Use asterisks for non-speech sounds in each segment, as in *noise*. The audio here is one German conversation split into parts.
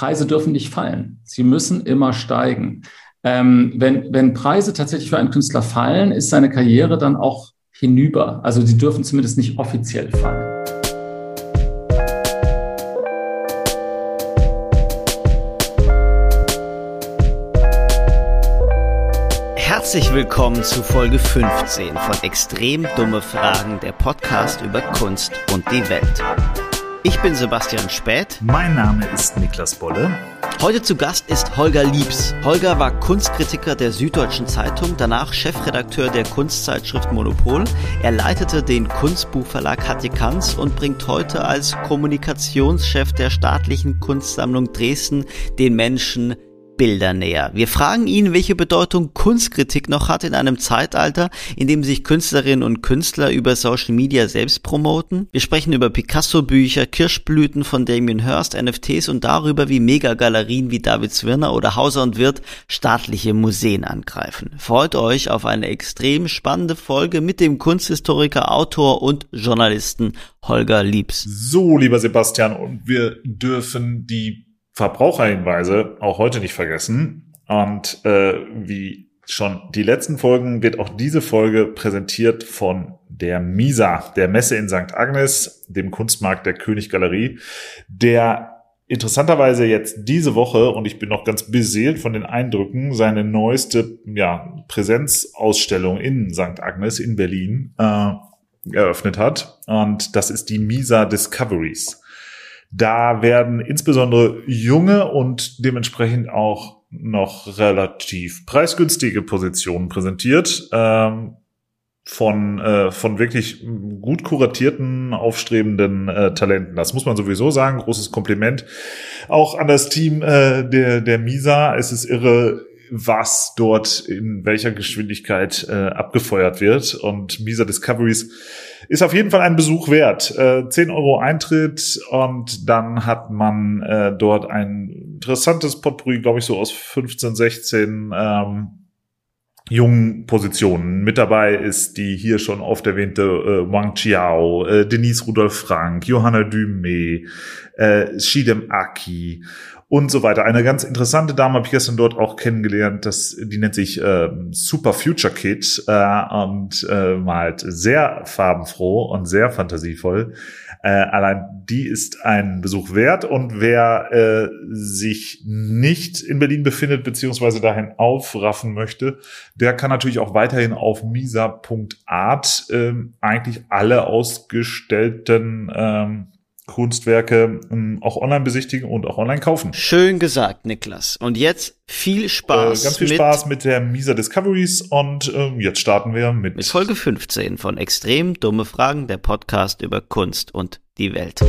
Preise dürfen nicht fallen. Sie müssen immer steigen. Ähm, wenn, wenn Preise tatsächlich für einen Künstler fallen, ist seine Karriere dann auch hinüber. Also sie dürfen zumindest nicht offiziell fallen. Herzlich willkommen zu Folge 15 von Extrem dumme Fragen, der Podcast über Kunst und die Welt. Ich bin Sebastian Späth. Mein Name ist Niklas Bolle. Heute zu Gast ist Holger Liebs. Holger war Kunstkritiker der Süddeutschen Zeitung, danach Chefredakteur der Kunstzeitschrift Monopol. Er leitete den Kunstbuchverlag Hattikanz und bringt heute als Kommunikationschef der staatlichen Kunstsammlung Dresden den Menschen Bilder näher. Wir fragen ihn, welche Bedeutung Kunstkritik noch hat in einem Zeitalter, in dem sich Künstlerinnen und Künstler über Social Media selbst promoten. Wir sprechen über Picasso-Bücher, Kirschblüten von Damien Hirst, NFTs und darüber, wie Megagalerien wie David Zwirner oder Hauser und Wirt staatliche Museen angreifen. Freut euch auf eine extrem spannende Folge mit dem Kunsthistoriker, Autor und Journalisten Holger Liebs. So, lieber Sebastian, und wir dürfen die Verbraucherhinweise auch heute nicht vergessen. Und äh, wie schon die letzten Folgen wird auch diese Folge präsentiert von der Misa, der Messe in St. Agnes, dem Kunstmarkt der Königgalerie, der interessanterweise jetzt diese Woche, und ich bin noch ganz beseelt von den Eindrücken, seine neueste ja, Präsenzausstellung in St. Agnes in Berlin äh, eröffnet hat. Und das ist die Misa Discoveries. Da werden insbesondere junge und dementsprechend auch noch relativ preisgünstige Positionen präsentiert. Ähm, von, äh, von wirklich gut kuratierten, aufstrebenden äh, Talenten. Das muss man sowieso sagen. Großes Kompliment auch an das Team äh, der, der Misa. Es ist irre, was dort in welcher Geschwindigkeit äh, abgefeuert wird. Und Misa Discoveries ist auf jeden Fall ein Besuch wert. Äh, 10 Euro Eintritt und dann hat man äh, dort ein interessantes Potpourri, glaube ich, so aus 15, 16 ähm, jungen Positionen. Mit dabei ist die hier schon oft erwähnte äh, Wang Chiao, äh, Denise Rudolf Frank, Johanna Dumé, äh, Shidem Aki und so weiter. Eine ganz interessante Dame habe ich gestern dort auch kennengelernt. Das, die nennt sich äh, Super Future Kid äh, und äh, malt sehr farbenfroh und sehr fantasievoll. Äh, allein die ist ein Besuch wert und wer äh, sich nicht in Berlin befindet beziehungsweise dahin aufraffen möchte, der kann natürlich auch weiterhin auf misa.art äh, eigentlich alle ausgestellten ähm, Kunstwerke ähm, auch online besichtigen und auch online kaufen. Schön gesagt, Niklas. Und jetzt viel Spaß. Äh, ganz viel mit Spaß mit der Misa Discoveries und äh, jetzt starten wir mit, mit Folge 15 von Extrem dumme Fragen, der Podcast über Kunst und die Welt.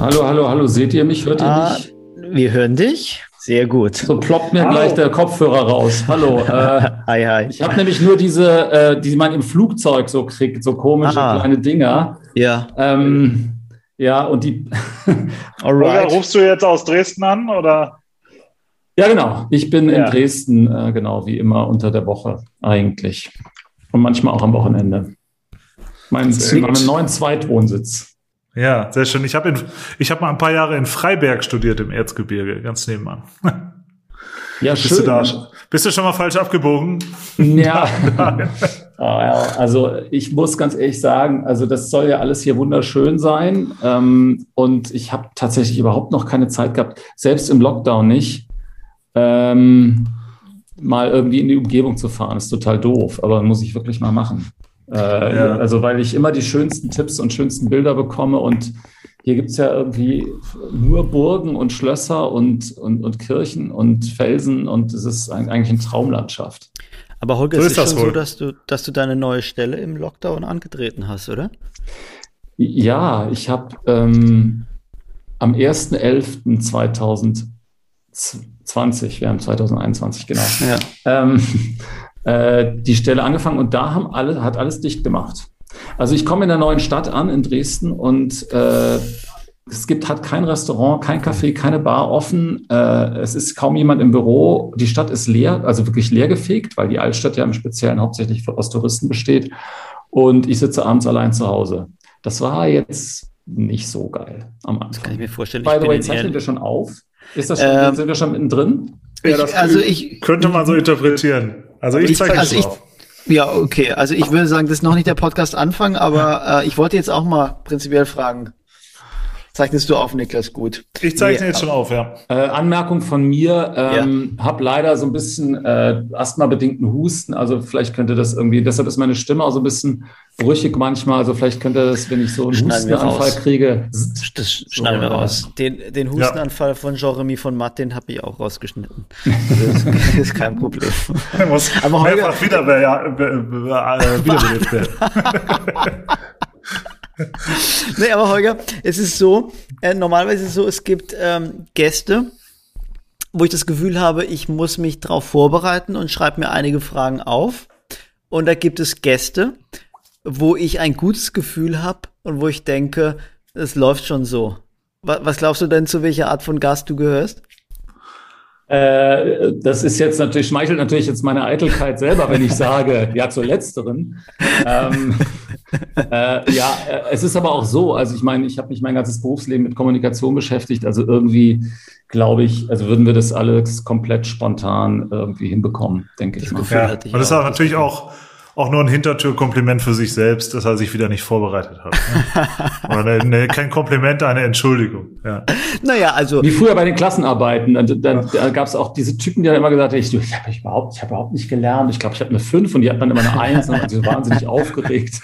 Hallo, hallo, hallo, seht ihr mich? Hört ihr ah, mich? Wir hören dich. Sehr gut. So ploppt mir Hallo. gleich der Kopfhörer raus. Hallo. *laughs* Äh, hi, hi. Ich habe nämlich nur diese, äh, die man im Flugzeug so kriegt, so komische ah. kleine Dinger. Ja. Ähm, ja, und die. *laughs* Alright. Oder rufst du jetzt aus Dresden an oder? Ja, genau. Ich bin ja. in Dresden, äh, genau wie immer unter der Woche eigentlich. Und manchmal auch am Wochenende. Mein, meinen neuen Zweitwohnsitz. Ja, sehr schön. Ich habe ich habe mal ein paar Jahre in Freiberg studiert im Erzgebirge, ganz nebenan. Ja, bist schön. Du da, bist du schon mal falsch abgebogen? Ja. *laughs* Ah, also ich muss ganz ehrlich sagen, also das soll ja alles hier wunderschön sein. Ähm, und ich habe tatsächlich überhaupt noch keine Zeit gehabt, selbst im Lockdown nicht, ähm, mal irgendwie in die Umgebung zu fahren. Das ist total doof, aber muss ich wirklich mal machen. Äh, ja. Also weil ich immer die schönsten Tipps und schönsten Bilder bekomme und hier gibt es ja irgendwie nur Burgen und Schlösser und, und, und Kirchen und Felsen und es ist eigentlich eine Traumlandschaft. Aber Holger, so ist es ist schon wohl. so, dass du, dass du deine neue Stelle im Lockdown angetreten hast, oder? Ja, ich habe ähm, am 1.11.2020, wir haben 2021, genau, ja. ähm, äh, die Stelle angefangen und da haben alle, hat alles dicht gemacht. Also ich komme in der neuen Stadt an, in Dresden, und äh, Es gibt hat kein Restaurant, kein Café, keine Bar offen. Äh, es ist kaum jemand im Büro. Die Stadt ist leer, also wirklich leergefegt, weil die Altstadt ja im Speziellen hauptsächlich aus Touristen besteht. Und ich sitze abends allein zu Hause. Das war jetzt nicht so geil am Anfang. Das kann ich mir vorstellen. By the way, zeichnen wir schon auf? Ist das schon, ähm, sind wir schon mittendrin? Ja, das also ich, könnte man so interpretieren. Also ich, zeige also auf. Ja, okay. Also ich würde sagen, das ist noch nicht der Podcast Anfang, aber äh, ich wollte jetzt auch mal prinzipiell fragen, zeichnest du auf, Niklas, gut. Ich zeichne nee, jetzt schon auf, ja. Äh, Anmerkung von mir, ähm, ja. habe leider so ein bisschen äh, asthma-bedingten Husten, also vielleicht könnte das irgendwie, deshalb ist meine Stimme auch so ein bisschen brüchig manchmal, also vielleicht könnte das, wenn ich so einen schneiden Hustenanfall kriege. Das schneiden wir raus. Den, den Hustenanfall ja. von Jeremy von Matt, den habe ich auch rausgeschnitten. Das ist, ist kein Problem. *laughs* Muss Aber Holger, wieder, ja, wiederbelebt werden. *laughs* *laughs* nee, aber Holger, es ist so, äh, normalerweise ist es so, es gibt ähm, Gäste, wo ich das Gefühl habe, ich muss mich darauf vorbereiten und schreibe mir einige Fragen auf. Und da gibt es Gäste, wo ich ein gutes Gefühl habe und wo ich denke, es läuft schon so. Was, was glaubst du denn, zu welcher Art von Gast du gehörst? Äh, das ist jetzt natürlich, schmeichelt natürlich jetzt meine Eitelkeit selber, wenn ich sage, *laughs* ja, zur letzteren. Ähm, äh, ja, äh, es ist aber auch so, also ich meine, ich habe mich mein ganzes Berufsleben mit Kommunikation beschäftigt, also irgendwie glaube ich, also würden wir das alles komplett spontan irgendwie hinbekommen, denke ich mal. Ja, und das ist auch natürlich auch auch nur ein Hintertürkompliment für sich selbst, dass er sich wieder nicht vorbereitet hat. *laughs* Ne? Oder ne, kein Kompliment, eine Entschuldigung. Ja. Naja, also. Wie früher bei den Klassenarbeiten. Dann, dann, da gab es auch diese Typen, die dann immer gesagt haben, ich, ich habe überhaupt, ich hab überhaupt nicht gelernt. Ich glaube, ich habe eine 5 und die hat dann immer eine 1 und sie wahnsinnig aufgeregt.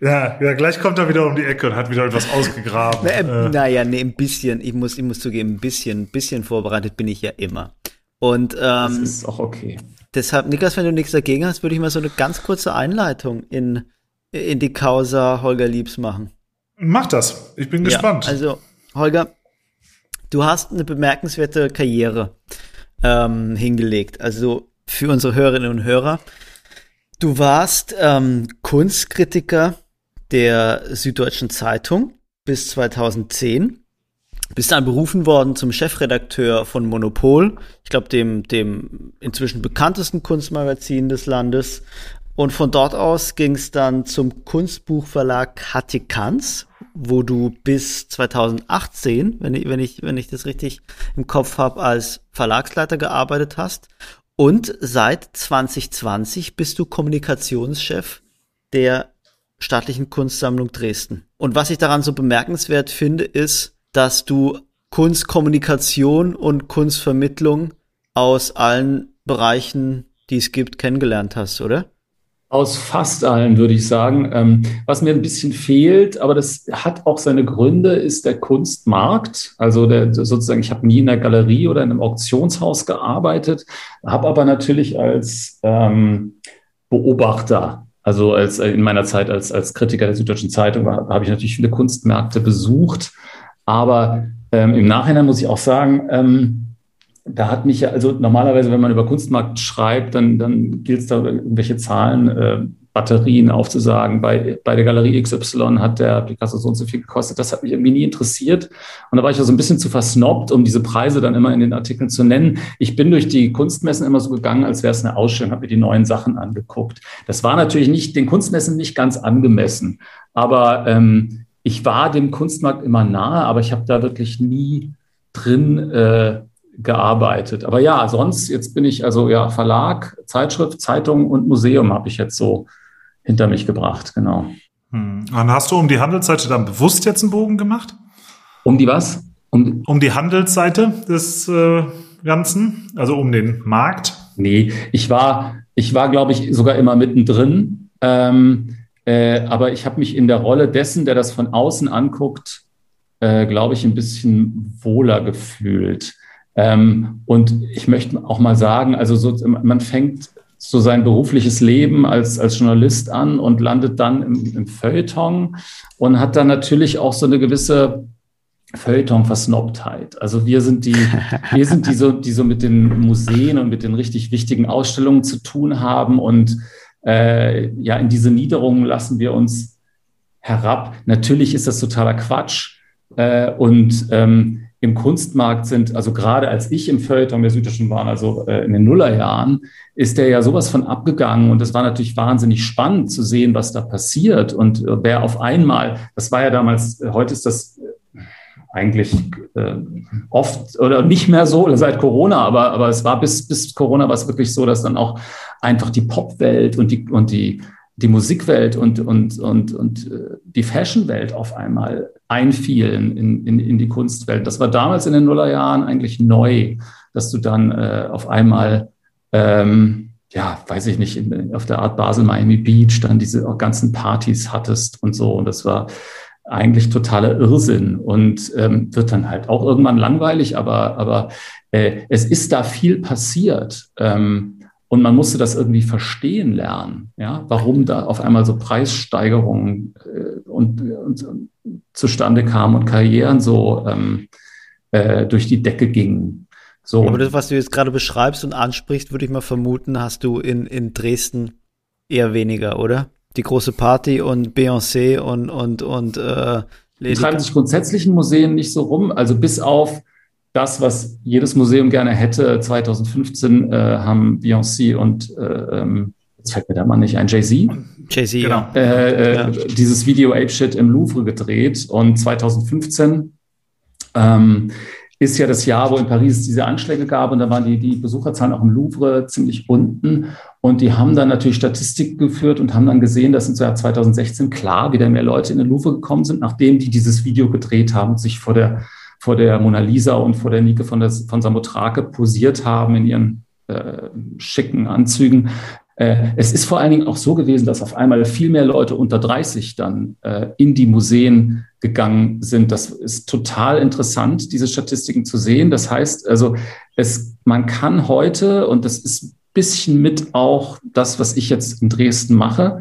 Ja, ja, gleich kommt er wieder um die Ecke und hat wieder etwas ausgegraben. Na, äh, naja, nee, ein bisschen, ich muss, ich muss zugeben, ein bisschen, ein bisschen vorbereitet bin ich ja immer. Und ähm, das ist auch okay. Deshalb, Niklas, wenn du nichts dagegen hast, würde ich mal so eine ganz kurze Einleitung in, in die Causa Holger Liebs machen. Mach das. Ich bin gespannt. Ja, also, Holger, du hast eine bemerkenswerte Karriere ähm, hingelegt. Also für unsere Hörerinnen und Hörer. Du warst ähm, Kunstkritiker der Süddeutschen Zeitung bis 2010 bist dann berufen worden zum Chefredakteur von Monopol, ich glaube dem, dem inzwischen bekanntesten Kunstmagazin des Landes. Und von dort aus ging es dann zum Kunstbuchverlag Hattikans, wo du bis 2018, wenn ich, wenn ich, wenn ich das richtig im Kopf habe, als Verlagsleiter gearbeitet hast. Und seit 2020 bist du Kommunikationschef der Staatlichen Kunstsammlung Dresden. Und was ich daran so bemerkenswert finde, ist, dass du Kunstkommunikation und Kunstvermittlung aus allen Bereichen, die es gibt, kennengelernt hast, oder? Aus fast allen, würde ich sagen. Ähm, was mir ein bisschen fehlt, aber das hat auch seine Gründe, ist der Kunstmarkt. Also der, sozusagen, ich habe nie in der Galerie oder in einem Auktionshaus gearbeitet, habe aber natürlich als ähm, Beobachter also als in meiner Zeit als, als Kritiker der Süddeutschen Zeitung habe ich natürlich viele Kunstmärkte besucht aber ähm, im Nachhinein muss ich auch sagen, ähm, da hat mich ja, also normalerweise, wenn man über Kunstmarkt schreibt, dann, dann gilt es da irgendwelche Zahlen, äh, Batterien aufzusagen. Bei, bei der Galerie XY hat der Picasso so und so viel gekostet. Das hat mich irgendwie nie interessiert. Und da war ich ja so ein bisschen zu versnobbt, um diese Preise dann immer in den Artikeln zu nennen. Ich bin durch die Kunstmessen immer so gegangen, als wäre es eine Ausstellung, habe mir die neuen Sachen angeguckt. Das war natürlich nicht den Kunstmessen nicht ganz angemessen. Aber ähm, ich war dem Kunstmarkt immer nahe, aber ich habe da wirklich nie drin äh, gearbeitet. Aber ja, sonst, jetzt bin ich also ja Verlag, Zeitschrift, Zeitung und Museum habe ich jetzt so hinter mich gebracht, genau. Hm. Und hast du um die Handelsseite dann bewusst jetzt einen Bogen gemacht? Um die was? Um, um die Handelsseite des äh, Ganzen, also um den Markt? Nee, ich war, ich war, glaube ich, sogar immer mittendrin. Ähm, äh, aber ich habe mich in der Rolle dessen, der das von außen anguckt, äh, glaube ich, ein bisschen wohler gefühlt. Ähm, und ich möchte auch mal sagen, also so, man fängt so sein berufliches Leben als, als Journalist an und landet dann im, im Feuilleton und hat dann natürlich auch so eine gewisse Feuilleton-Versnobtheit. Also wir sind die, *laughs* wir sind die so, die so mit den Museen und mit den richtig wichtigen Ausstellungen zu tun haben und äh, ja, in diese Niederungen lassen wir uns herab. Natürlich ist das totaler Quatsch. Äh, und ähm, im Kunstmarkt sind, also gerade als ich im Feuilleton der Süddeutschen war, also äh, in den Nullerjahren, ist der ja sowas von abgegangen. Und es war natürlich wahnsinnig spannend zu sehen, was da passiert. Und äh, wer auf einmal, das war ja damals, äh, heute ist das eigentlich äh, oft oder nicht mehr so seit Corona, aber, aber es war bis, bis Corona war es wirklich so, dass dann auch einfach die Popwelt und die, und die die Musikwelt und, und, und, und äh, die Fashionwelt auf einmal einfielen in, in, in die Kunstwelt. Das war damals in den Nullerjahren eigentlich neu, dass du dann äh, auf einmal, ähm, ja, weiß ich nicht, in, auf der Art Basel, Miami Beach dann diese ganzen Partys hattest und so. Und das war eigentlich totaler Irrsinn und ähm, wird dann halt auch irgendwann langweilig, aber, aber äh, es ist da viel passiert. Ähm, und man musste das irgendwie verstehen lernen, ja, warum da auf einmal so Preissteigerungen äh, und, und, und, zustande kamen und Karrieren so ähm, äh, durch die Decke gingen. So. Aber das, was du jetzt gerade beschreibst und ansprichst, würde ich mal vermuten, hast du in, in Dresden eher weniger, oder? Die große Party und Beyoncé und, und, und äh, Die treiben sich grundsätzlich in Museen nicht so rum, also bis auf das, was jedes Museum gerne hätte. 2015 äh, haben Beyoncé und äh, ähm, jetzt fällt mir der Mann nicht ein, Jay-Z. Jay-Z, genau. Äh, äh, ja. Dieses Video Ape Shit im Louvre gedreht und 2015 ähm, ist ja das Jahr, wo in Paris diese Anschläge gab und da waren die, die Besucherzahlen auch im Louvre ziemlich unten und die haben dann natürlich Statistiken geführt und haben dann gesehen, dass im Jahr 2016 klar wieder mehr Leute in den Louvre gekommen sind, nachdem die dieses Video gedreht haben und sich vor der vor der Mona Lisa und vor der Nike von, der, von Samothrake posiert haben in ihren äh, schicken Anzügen. Äh, es ist vor allen Dingen auch so gewesen, dass auf einmal viel mehr Leute unter 30 dann äh, in die Museen gegangen sind. Das ist total interessant, diese Statistiken zu sehen. Das heißt, also es, man kann heute, und das ist ein bisschen mit auch das, was ich jetzt in Dresden mache,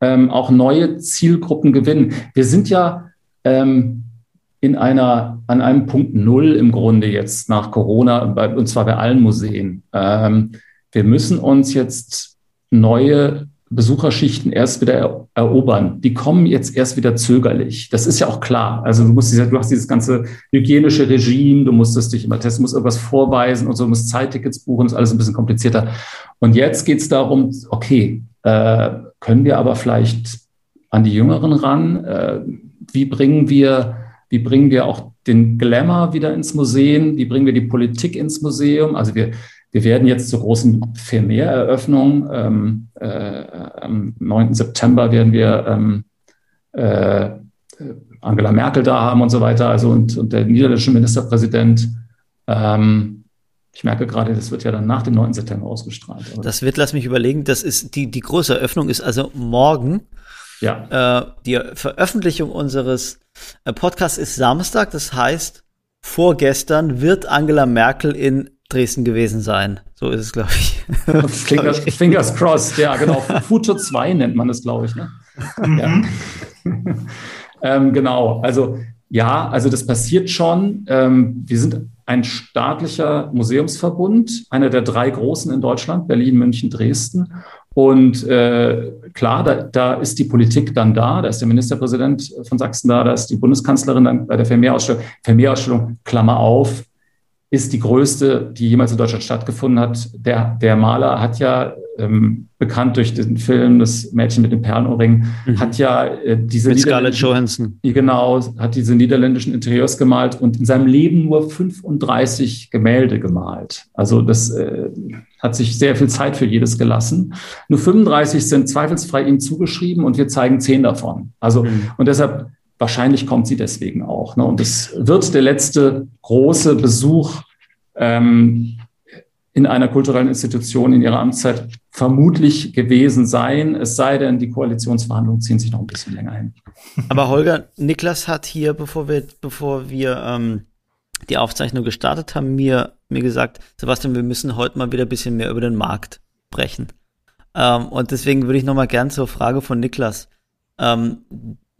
ähm, auch neue Zielgruppen gewinnen. Wir sind ja ähm, in einer, an einem Punkt Null im Grunde jetzt nach Corona, und zwar bei allen Museen. Ähm, wir müssen uns jetzt neue Besucherschichten erst wieder erobern. Die kommen jetzt erst wieder zögerlich. Das ist ja auch klar. Also du musst, du hast dieses ganze hygienische Regime, du musstest dich immer testen, musst irgendwas vorweisen und so, du musst Zeittickets buchen, ist alles ein bisschen komplizierter. Und jetzt geht es darum, okay, äh, können wir aber vielleicht an die Jüngeren ran? Äh, wie bringen wir wie bringen wir auch den Glamour wieder ins Museum? Wie bringen wir die Politik ins Museum? Also wir, wir werden jetzt zur großen Vermeer-Eröffnung. Ähm, äh, am 9. September werden wir ähm, äh, Angela Merkel da haben und so weiter, also und, und der niederländische Ministerpräsident. Ähm, ich merke gerade, das wird ja dann nach dem 9. September ausgestrahlt. Das wird, lass mich überlegen, das ist die, die große Eröffnung ist also morgen. Ja. Äh, die Veröffentlichung unseres äh, Podcasts ist Samstag, das heißt, vorgestern wird Angela Merkel in Dresden gewesen sein. So ist es, glaube ich. *laughs* fingers, fingers, crossed, ja, genau. Futur 2 nennt man es, glaube ich. Ne? ja. *laughs* ähm, genau, also ja, also das passiert schon. Ähm, wir sind ein staatlicher Museumsverbund, einer der drei großen in Deutschland, Berlin, München, Dresden. Und äh, klar, da, da ist die Politik dann da, da ist der Ministerpräsident von Sachsen da, da ist die Bundeskanzlerin dann bei der Vermehrausstellung. Vermehrausstellung, Klammer auf, ist die größte, die jemals in Deutschland stattgefunden hat. Der, der Maler hat ja, ähm, bekannt durch den Film Das Mädchen mit dem Perlenohrring, mhm. hat ja äh, diese mit Scarlett Johansson. Genau, hat diese niederländischen Interieurs gemalt und in seinem Leben nur 35 Gemälde gemalt. Also das äh, hat sich sehr viel Zeit für jedes gelassen. Nur 35 sind zweifelsfrei ihm zugeschrieben und wir zeigen zehn davon. Also mhm. und deshalb wahrscheinlich kommt sie deswegen auch. Ne? Und es wird der letzte große Besuch ähm, in einer kulturellen Institution in ihrer Amtszeit vermutlich gewesen sein, es sei denn, die Koalitionsverhandlungen ziehen sich noch ein bisschen länger hin. Aber Holger, Niklas hat hier, bevor wir, bevor wir ähm, die Aufzeichnung gestartet haben, mir, mir gesagt, Sebastian, wir müssen heute mal wieder ein bisschen mehr über den Markt sprechen. Ähm, und deswegen würde ich noch mal gern zur Frage von Niklas. Ähm,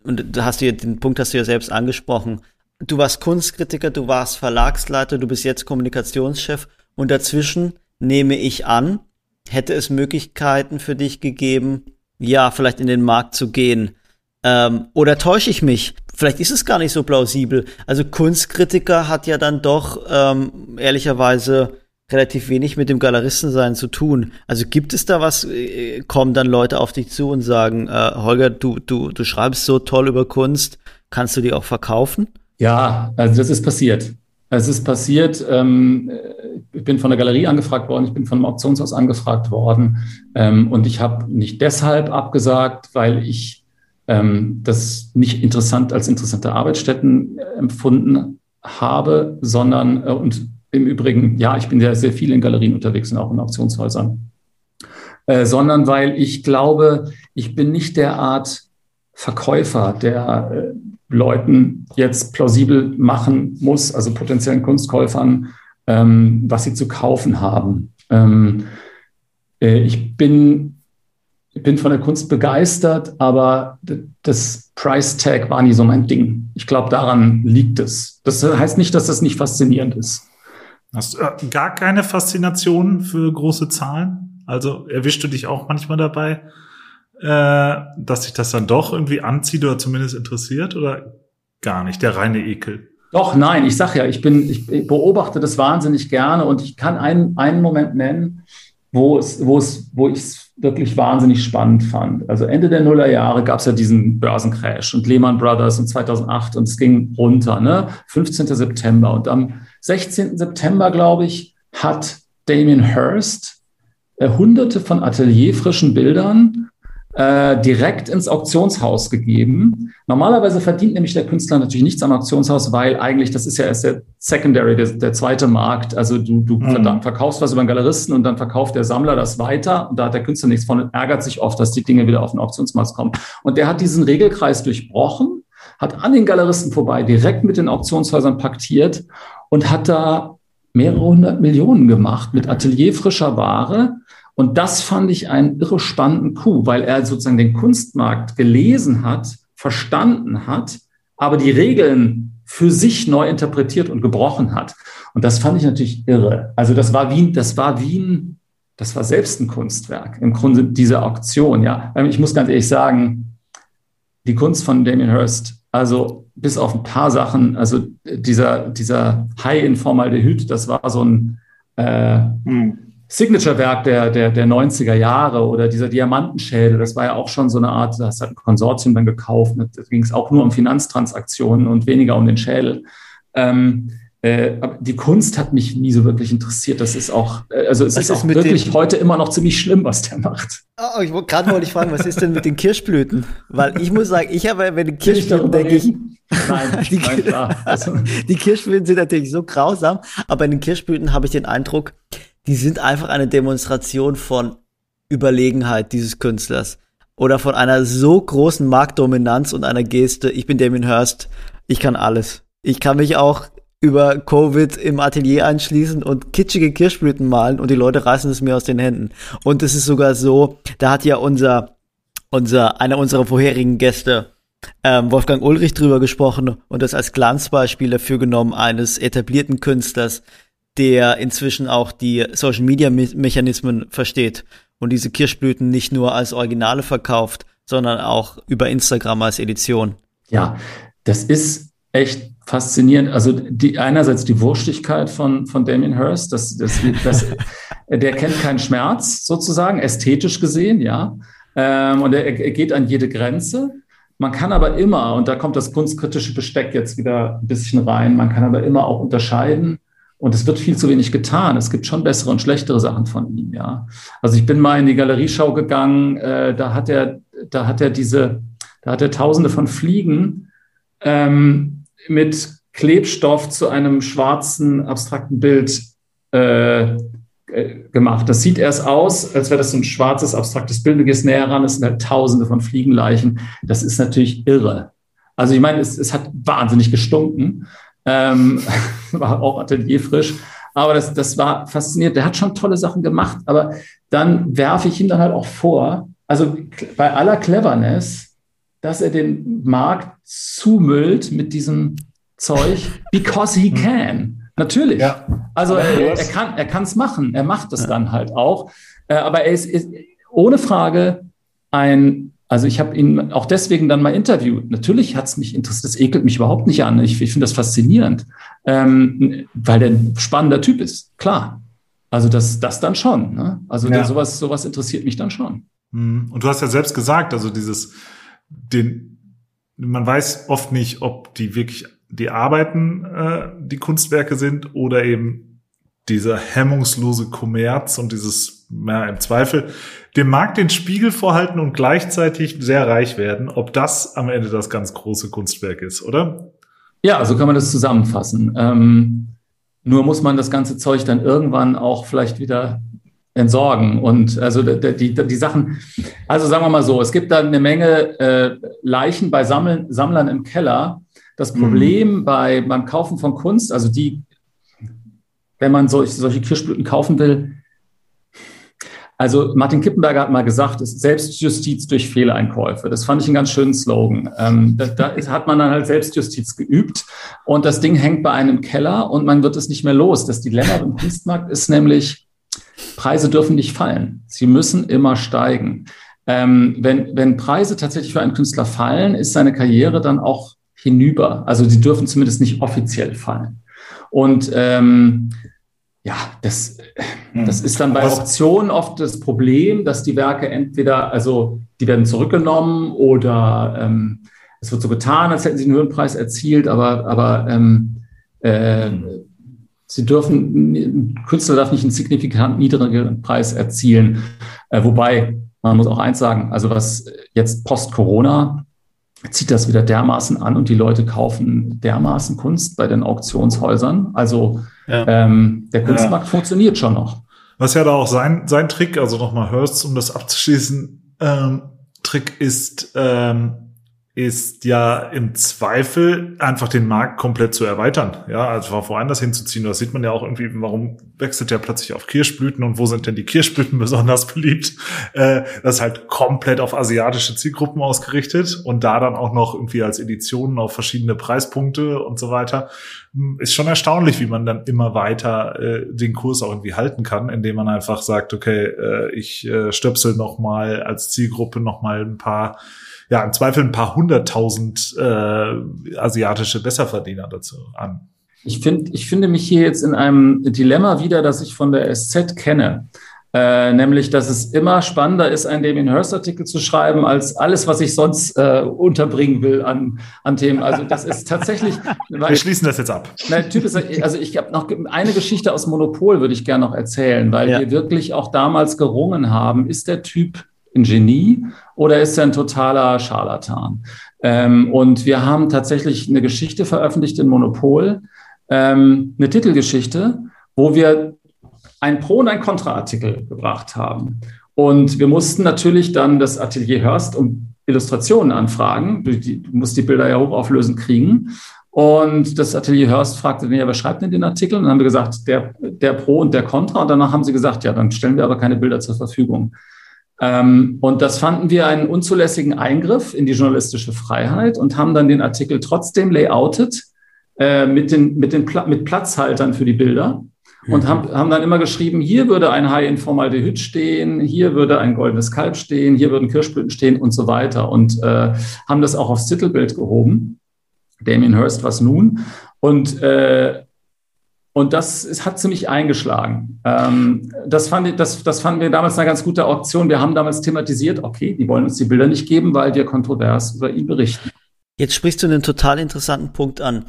und da hast du ja, den Punkt hast du ja selbst angesprochen. Du warst Kunstkritiker, du warst Verlagsleiter, du bist jetzt Kommunikationschef und dazwischen nehme ich an, hätte es Möglichkeiten für dich gegeben, ja, vielleicht in den Markt zu gehen. Ähm, oder täusche ich mich? vielleicht ist es gar nicht so plausibel. Also Kunstkritiker hat ja dann doch ähm, ehrlicherweise relativ wenig mit dem Galeristensein zu tun. Also gibt es da was, äh, kommen dann Leute auf dich zu und sagen, äh, Holger, du, du, du schreibst so toll über Kunst, kannst du die auch verkaufen? Ja, also das ist passiert. Es ist passiert, ähm, ich bin von der Galerie angefragt worden, ich bin von einem Auktionshaus angefragt worden ähm, und ich habe nicht deshalb abgesagt, weil ich ähm, das nicht interessant als interessante Arbeitsstätten empfunden habe, sondern äh, und im Übrigen, ja, ich bin sehr, sehr viel in Galerien unterwegs und auch in Auktionshäusern, äh, sondern weil ich glaube, ich bin nicht der Art Verkäufer, der äh, Leuten jetzt plausibel machen muss, also potenziellen Kunstkäufern, ähm, was sie zu kaufen haben. Ähm, äh, ich bin bin von der Kunst begeistert, aber das Price Tag war nie so mein Ding. Ich glaube, daran liegt es. Das heißt nicht, dass das nicht faszinierend ist. Hast du äh, gar keine Faszination für große Zahlen? Also erwischst du dich auch manchmal dabei, äh, dass sich das dann doch irgendwie anzieht oder zumindest interessiert oder gar nicht, der reine Ekel? Doch, nein, ich sag ja, ich bin, ich beobachte das wahnsinnig gerne und ich kann einen, einen Moment nennen, wo es, wo es, wo ich es wirklich wahnsinnig spannend fand. Also Ende der Nullerjahre gab es ja diesen Börsencrash und Lehman Brothers und 2008 und es ging runter, ne? 15. September und am 16. September, glaube ich, hat Damien Hirst äh, hunderte von atelierfrischen Bildern äh, direkt ins Auktionshaus gegeben. Normalerweise verdient nämlich der Künstler natürlich nichts am Auktionshaus, weil eigentlich das ist ja erst der Secondary, der, der zweite Markt. Also du, du mhm. verkaufst was über einen Galeristen und dann verkauft der Sammler das weiter und da hat der Künstler nichts von und ärgert sich oft, dass die Dinge wieder auf den Auktionsmarkt kommen. Und der hat diesen Regelkreis durchbrochen, hat an den Galeristen vorbei direkt mit den Auktionshäusern paktiert und hat da mehrere hundert Millionen gemacht mit atelierfrischer Ware und das fand ich einen irre spannenden Coup, weil er sozusagen den Kunstmarkt gelesen hat, verstanden hat, aber die Regeln für sich neu interpretiert und gebrochen hat. Und das fand ich natürlich irre. Also das war wie, das war wie ein, das war selbst ein Kunstwerk im Grunde dieser Auktion. Ja, ich muss ganz ehrlich sagen, die Kunst von Damien Hirst, also bis auf ein paar Sachen, also dieser dieser High in Formaldehyd, das war so ein äh, hm. Signature-Werk der, der, der 90er Jahre oder dieser Diamantenschädel, das war ja auch schon so eine Art, das hat ein Konsortium dann gekauft, da ging es auch nur um Finanztransaktionen und weniger um den Schädel. Ähm, äh, die Kunst hat mich nie so wirklich interessiert. Das ist auch, äh, also es was ist, ist auch wirklich heute immer noch ziemlich schlimm, was der macht. Oh, ich gerade wollte ich fragen, was ist denn mit den Kirschblüten? Weil ich muss sagen, ich habe, wenn die Kirschblüten denke ich, *laughs* Nein, die, nein, klar. Also. *laughs* die Kirschblüten sind natürlich so grausam, aber in den Kirschblüten habe ich den Eindruck, die sind einfach eine Demonstration von Überlegenheit dieses Künstlers oder von einer so großen Marktdominanz und einer Geste. Ich bin Damien Hirst, ich kann alles. Ich kann mich auch über Covid im Atelier einschließen und kitschige Kirschblüten malen und die Leute reißen es mir aus den Händen. Und es ist sogar so, da hat ja unser, unser, einer unserer vorherigen Gäste, ähm, Wolfgang Ulrich drüber gesprochen und das als Glanzbeispiel dafür genommen eines etablierten Künstlers, der inzwischen auch die Social Media Mechanismen versteht und diese Kirschblüten nicht nur als Originale verkauft, sondern auch über Instagram als Edition. Ja, das ist echt faszinierend. Also die, einerseits die Wurstigkeit von, von Damien Hirst, das, das, das, *laughs* der kennt keinen Schmerz sozusagen, ästhetisch gesehen, ja. Ähm, und er, er geht an jede Grenze. Man kann aber immer, und da kommt das kunstkritische Besteck jetzt wieder ein bisschen rein, man kann aber immer auch unterscheiden und es wird viel zu wenig getan. Es gibt schon bessere und schlechtere Sachen von ihm, ja. Also ich bin mal in die Galerieschau gegangen, äh, da hat er, da hat er diese, da hat er tausende von Fliegen ähm, mit Klebstoff zu einem schwarzen, abstrakten Bild äh, äh gemacht. Das sieht erst aus, als wäre das so ein schwarzes, abstraktes Bild. Du gehst näher ran, es sind halt tausende von Fliegenleichen. Das ist natürlich irre. Also ich meine, es, es hat wahnsinnig gestunken. Ähm, *laughs* war auch atelierfrisch. Aber das, das war faszinierend. Der hat schon tolle Sachen gemacht, aber dann werfe ich ihm dann halt auch vor, also bei aller Cleverness, dass er den Markt zumüllt mit diesem Zeug, because he can. Natürlich. Ja. Also er, er kann er kann es machen. Er macht es ja. dann halt auch. Äh, aber er ist, ist ohne Frage ein Also ich habe ihn auch deswegen dann mal interviewt. Natürlich hat es mich interessiert, das ekelt mich überhaupt nicht an. Ich, ich finde das faszinierend, ähm, weil der ein spannender Typ ist, klar. Also das, das dann schon. Ne? Also ja. der, sowas, sowas interessiert mich dann schon. Mhm. Und du hast ja selbst gesagt, also dieses, den, man weiß oft nicht, ob die wirklich die Arbeiten äh, die Kunstwerke sind oder eben dieser hemmungslose Kommerz und dieses, ja, im Zweifel dem Markt den Spiegel vorhalten und gleichzeitig sehr reich werden, ob das am Ende das ganz große Kunstwerk ist, oder? Ja, so kann man das zusammenfassen. Ähm, nur muss man das ganze Zeug dann irgendwann auch vielleicht wieder entsorgen. Und also die, die, die Sachen, also sagen wir mal so, es gibt da eine Menge äh, Leichen bei Sammeln, Sammlern im Keller. Das mhm. Problem mhm. bei, beim Kaufen von Kunst, also die, wenn man solch, solche Kirschblüten kaufen will, also Martin Kippenberger hat mal gesagt, es ist Selbstjustiz durch Fehleinkäufe. Das fand ich einen ganz schönen Slogan. Ähm, da, da ist, hat man dann halt Selbstjustiz geübt und das Ding hängt bei einem Keller und man wird es nicht mehr los. Das Dilemma im Kunstmarkt ist nämlich, Preise dürfen nicht fallen. Sie müssen immer steigen. Ähm, wenn, wenn Preise tatsächlich für einen Künstler fallen, ist seine Karriere dann auch hinüber. Also sie dürfen zumindest nicht offiziell fallen. Und ähm, ja, das, hm. das ist dann bei Optionen oft das Problem, dass die Werke entweder, also die werden zurückgenommen oder ähm, es wird so getan, als hätten sie einen Höhenpreis erzielt, aber, aber ähm, äh, sie dürfen, ein Künstler darf nicht einen signifikant niedrigeren Preis erzielen. Äh, wobei, man muss auch eins sagen, also was jetzt post-Corona zieht das wieder dermaßen an und die Leute kaufen dermaßen Kunst bei den Auktionshäusern. Also ja. ähm, der Kunstmarkt ja. funktioniert schon noch. Was ja da auch sein, sein Trick, also nochmal Hurst, um das abzuschließen, ähm, Trick ist, ähm, ist ja im Zweifel einfach den Markt komplett zu erweitern. Ja, also woanders hinzuziehen. Das sieht man ja auch irgendwie, warum wechselt ja plötzlich auf Kirschblüten und wo sind denn die Kirschblüten *laughs* besonders beliebt? Äh, das ist halt komplett auf asiatische Zielgruppen ausgerichtet und da dann auch noch irgendwie als Editionen auf verschiedene Preispunkte und so weiter. Hm, ist schon erstaunlich, wie man dann immer weiter äh, den Kurs auch irgendwie halten kann, indem man einfach sagt, okay, äh, ich stöpsel noch mal als Zielgruppe noch mal ein paar ja, im Zweifel ein paar hunderttausend äh, asiatische Besserverdiener dazu an. Ich, finde, ich finde mich hier jetzt in einem Dilemma wieder, das ich von der SZ kenne. Äh, nämlich, dass es immer spannender ist, einen Damien Hirst-Artikel zu schreiben, als alles, was ich sonst äh, unterbringen will an, an Themen. Also das ist tatsächlich. *laughs* Wir schließen das jetzt ab. Nein, typ ist, also ich habe noch eine Geschichte aus Monopol, würde ich gerne noch erzählen, weil ja. wir wirklich auch damals gerungen haben. Ist der Typ ein Genie oder ist er ein totaler Scharlatan? Ähm, und wir haben tatsächlich eine Geschichte veröffentlicht in Monopol, ähm, eine Titelgeschichte, wo wir ein Pro- und ein Kontra-Artikel gebracht haben. Und wir mussten natürlich dann das Atelier Hörst um Illustrationen anfragen. Du, du musst die Bilder ja hochauflösend kriegen. Und das Atelier Hörst fragte, ja, wer schreibt denn den Artikel? Und dann haben wir gesagt, der, der Pro und der Contra. Und danach haben sie gesagt, ja, dann stellen wir aber keine Bilder zur Verfügung. Ähm, und das fanden wir einen unzulässigen Eingriff in die journalistische Freiheit und haben dann den Artikel trotzdem layoutet äh, mit, den, mit, den Pla mit Platzhaltern für die Bilder und mhm. haben, haben dann immer geschrieben, hier würde ein Hai in Formaldehyd stehen, hier würde ein goldenes Kalb stehen, hier würden Kirschblüten stehen und so weiter und äh, haben das auch aufs Titelbild gehoben. Damien Hirst, was nun? Und äh, und das ist, hat ziemlich eingeschlagen. Ähm, das, fand, das, das fanden wir damals eine ganz gute Auktion. Wir haben damals thematisiert, okay, die wollen uns die Bilder nicht geben, weil wir kontrovers über ihn berichten. Jetzt sprichst du einen total interessanten Punkt an.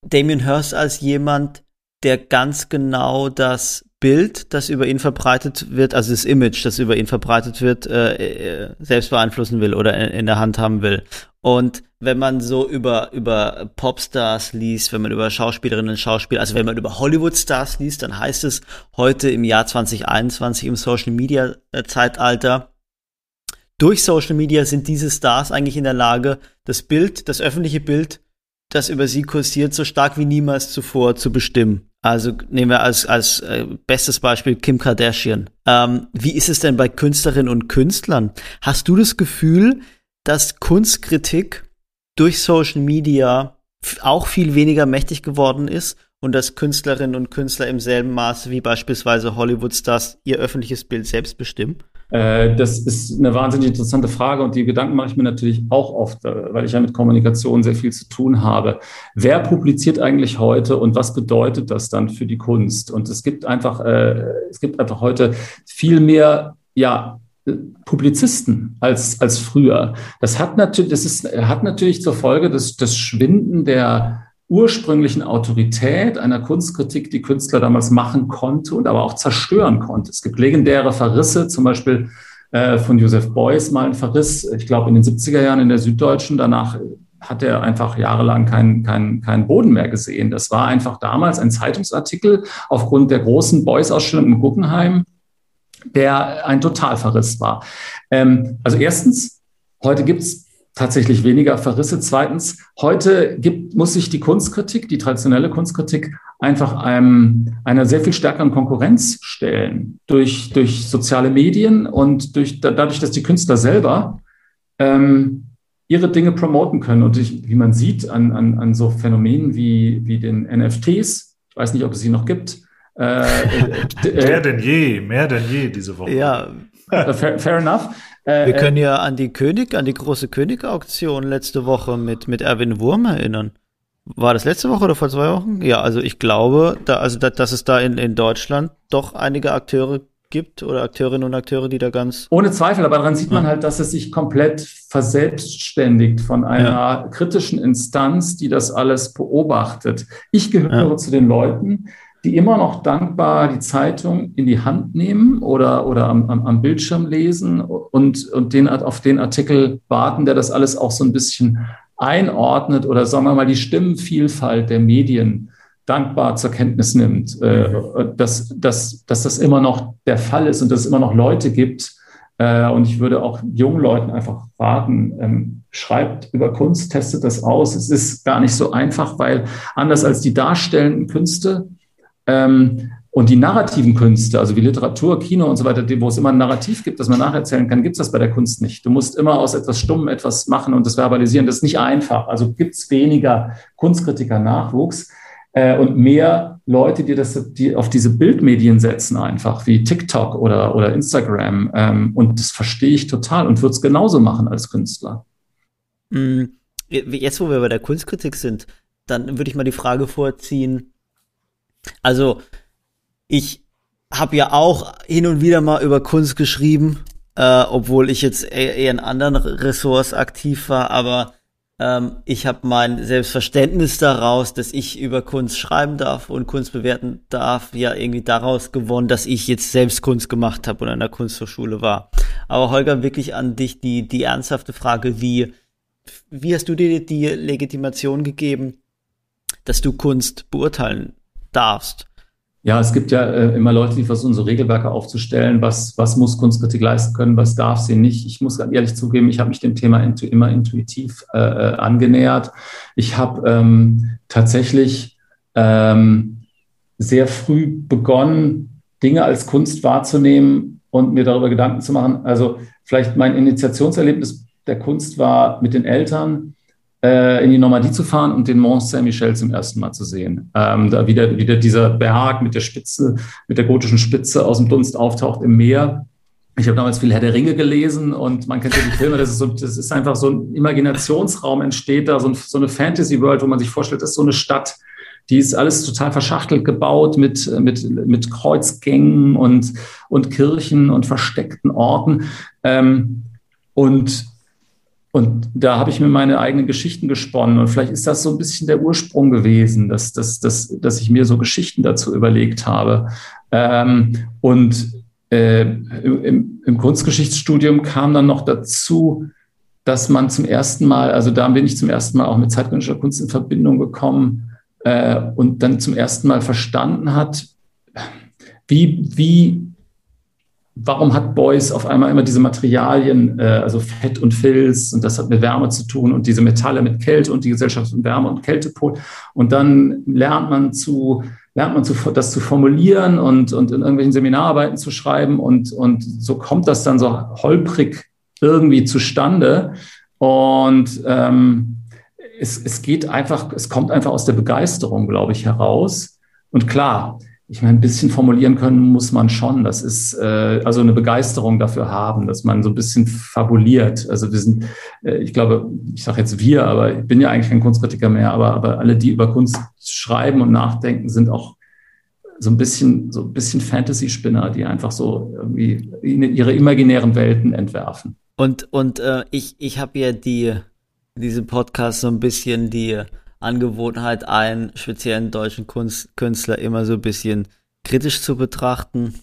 Damien Hirst als jemand, der ganz genau das Bild, das über ihn verbreitet wird, also das Image, das über ihn verbreitet wird, äh, äh selbst beeinflussen will oder in, in der Hand haben will. Und wenn man so über, über Popstars liest, wenn man über Schauspielerinnen und Schauspieler, also wenn man über Hollywood-Stars liest, dann heißt es heute im Jahr 2021 im Social Media Zeitalter, durch Social Media sind diese Stars eigentlich in der Lage, das Bild, das öffentliche Bild, das über sie kursiert, so stark wie niemals zuvor zu bestimmen. Also nehmen wir als, als äh, bestes Beispiel Kim Kardashian. Ähm, wie ist es denn bei Künstlerinnen und Künstlern? Hast du das Gefühl, dass Kunstkritik durch Social Media auch viel weniger mächtig geworden ist und dass Künstlerinnen und Künstler im selben Maße wie beispielsweise Hollywood-Stars ihr öffentliches Bild selbst bestimmen? Äh, das ist eine wahnsinnig interessante Frage und die Gedanken mache ich mir natürlich auch oft, äh, weil ich ja mit Kommunikation sehr viel zu tun habe. Wer publiziert eigentlich heute und was bedeutet das dann für die Kunst? Und es gibt einfach, äh, es gibt einfach heute viel mehr, ja, Publizisten als, als früher. Das hat natürlich, das ist, hat natürlich zur Folge das, das Schwinden der ursprünglichen Autorität einer Kunstkritik, die Künstler damals machen konnte und aber auch zerstören konnte. Es gibt legendäre Verrisse, zum Beispiel äh, von Joseph Beuys mal ein Verriss, ich glaube in den 70er Jahren in der Süddeutschen. Danach hat er einfach jahrelang keinen kein, kein Boden mehr gesehen. Das war einfach damals ein Zeitungsartikel aufgrund der großen Beuys-Ausstellung im Guggenheim, der ein Totalverriss war. Ähm, also erstens, heute gibt es tatsächlich weniger Verrisse. Zweitens, heute gibt, muss sich die Kunstkritik, die traditionelle Kunstkritik, einfach einem, einer sehr viel stärkeren Konkurrenz stellen durch, durch soziale Medien und durch, dadurch, dass die Künstler selber ähm, ihre Dinge promoten können. Und ich, wie man sieht an, an, an so Phänomenen wie, wie den NFTs, ich weiß nicht, ob es sie noch gibt. Äh, *laughs* äh, mehr denn je, mehr denn je diese Woche. Ja. Fair, fair enough. Äh, Wir können äh, ja an die König, an die große König-Auktion letzte Woche mit, mit Erwin Wurm erinnern. War das letzte Woche oder vor zwei Wochen? Ja, also ich glaube, da, also da, dass es da in, in Deutschland doch einige Akteure gibt oder Akteurinnen und Akteure, die da ganz. Ohne Zweifel, aber daran sieht man halt, dass es sich komplett verselbstständigt von einer ja. kritischen Instanz, die das alles beobachtet. Ich gehöre ja. zu den Leuten, die immer noch dankbar die Zeitung in die Hand nehmen oder, oder am, am, am Bildschirm lesen und, und den, auf den Artikel warten, der das alles auch so ein bisschen einordnet oder sagen wir mal die Stimmenvielfalt der Medien dankbar zur Kenntnis nimmt, mhm. dass, dass, dass das immer noch der Fall ist und dass es immer noch Leute gibt. Äh, und ich würde auch jungen Leuten einfach raten, ähm, schreibt über Kunst, testet das aus. Es ist gar nicht so einfach, weil anders als die darstellenden Künste, und die narrativen Künste, also wie Literatur, Kino und so weiter, wo es immer ein Narrativ gibt, das man nacherzählen kann, gibt es das bei der Kunst nicht. Du musst immer aus etwas Stummem etwas machen und das verbalisieren. Das ist nicht einfach. Also gibt es weniger Kunstkritiker-Nachwuchs äh, und mehr Leute, die, das, die auf diese Bildmedien setzen, einfach wie TikTok oder, oder Instagram. Ähm, und das verstehe ich total und würde es genauso machen als Künstler. Mm, jetzt, wo wir bei der Kunstkritik sind, dann würde ich mal die Frage vorziehen, also, ich habe ja auch hin und wieder mal über Kunst geschrieben, äh, obwohl ich jetzt eher, eher in anderen Ressorts aktiv war, aber ähm, ich habe mein Selbstverständnis daraus, dass ich über Kunst schreiben darf und Kunst bewerten darf, ja irgendwie daraus gewonnen, dass ich jetzt selbst Kunst gemacht habe und an der Kunsthochschule war. Aber Holger, wirklich an dich die, die ernsthafte Frage, wie, wie hast du dir die Legitimation gegeben, dass du Kunst beurteilen darfst. Ja, es gibt ja äh, immer Leute, die versuchen, so Regelwerke aufzustellen, was, was muss Kunstkritik leisten können, was darf sie nicht. Ich muss ganz ehrlich zugeben, ich habe mich dem Thema intu immer intuitiv äh, äh, angenähert. Ich habe ähm, tatsächlich ähm, sehr früh begonnen, Dinge als Kunst wahrzunehmen und mir darüber Gedanken zu machen. Also vielleicht mein Initiationserlebnis der Kunst war mit den Eltern in die Normandie zu fahren und den Mont Saint-Michel zum ersten Mal zu sehen. Ähm, da wieder, wieder dieser Berg mit der Spitze, mit der gotischen Spitze aus dem Dunst auftaucht im Meer. Ich habe damals viel Herr der Ringe gelesen und man kennt ja die Filme, das ist, so, das ist einfach so ein Imaginationsraum entsteht da, so, ein, so eine Fantasy-World, wo man sich vorstellt, das ist so eine Stadt, die ist alles total verschachtelt gebaut mit, mit, mit Kreuzgängen und, und Kirchen und versteckten Orten. Ähm, und und da habe ich mir meine eigenen Geschichten gesponnen. Und vielleicht ist das so ein bisschen der Ursprung gewesen, dass, dass, dass, dass ich mir so Geschichten dazu überlegt habe. Ähm, und äh, im, im Kunstgeschichtsstudium kam dann noch dazu, dass man zum ersten Mal, also da bin ich zum ersten Mal auch mit zeitgenössischer Kunst in Verbindung gekommen äh, und dann zum ersten Mal verstanden hat, wie, wie warum hat Beuys auf einmal immer diese Materialien, äh, also Fett und Filz, und das hat mit Wärme zu tun, und diese Metalle mit Kälte und die Gesellschaft mit Wärme und Kältepol. Und dann lernt man zu, lernt man zu, das zu formulieren und, und in irgendwelchen Seminararbeiten zu schreiben. Und, und so kommt das dann so holprig irgendwie zustande. Und ähm, es, es geht einfach, es kommt einfach aus der Begeisterung, glaube ich, heraus. Und klar, ich meine, ein bisschen formulieren können muss man schon. Das ist äh, also eine Begeisterung dafür haben, dass man so ein bisschen fabuliert. Also wir sind, äh, ich glaube, ich sage jetzt wir, aber ich bin ja eigentlich kein Kunstkritiker mehr, aber, aber alle, die über Kunst schreiben und nachdenken, sind auch so ein bisschen, so ein bisschen Fantasy-Spinner, die einfach so irgendwie ihre imaginären Welten entwerfen. Und, und äh, ich, ich habe ja die, diese Podcast so ein bisschen die Angewohnheit, einen speziellen deutschen Kunst, Künstler immer so ein bisschen kritisch zu betrachten.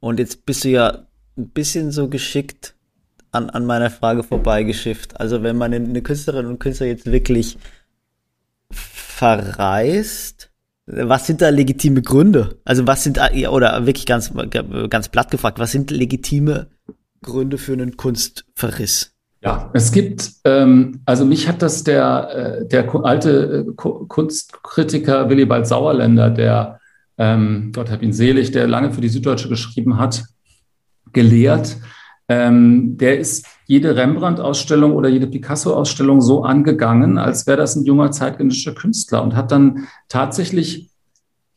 Und jetzt bist du ja ein bisschen so geschickt an, an meiner Frage vorbeigeschifft. Also wenn man eine Künstlerin und Künstler jetzt wirklich verreist, was sind da legitime Gründe? Also was sind, oder wirklich ganz, ganz platt gefragt, was sind legitime Gründe für einen Kunstverriss? Ja, es gibt, ähm, also mich hat das der, äh, der alte äh, Kunstkritiker Willibald Sauerländer, der, ähm, Gott hab ihn selig, der lange für die Süddeutsche geschrieben hat, gelehrt. Ähm, der ist jede Rembrandt-Ausstellung oder jede Picasso-Ausstellung so angegangen, als wäre das ein junger zeitgenössischer Künstler und hat dann tatsächlich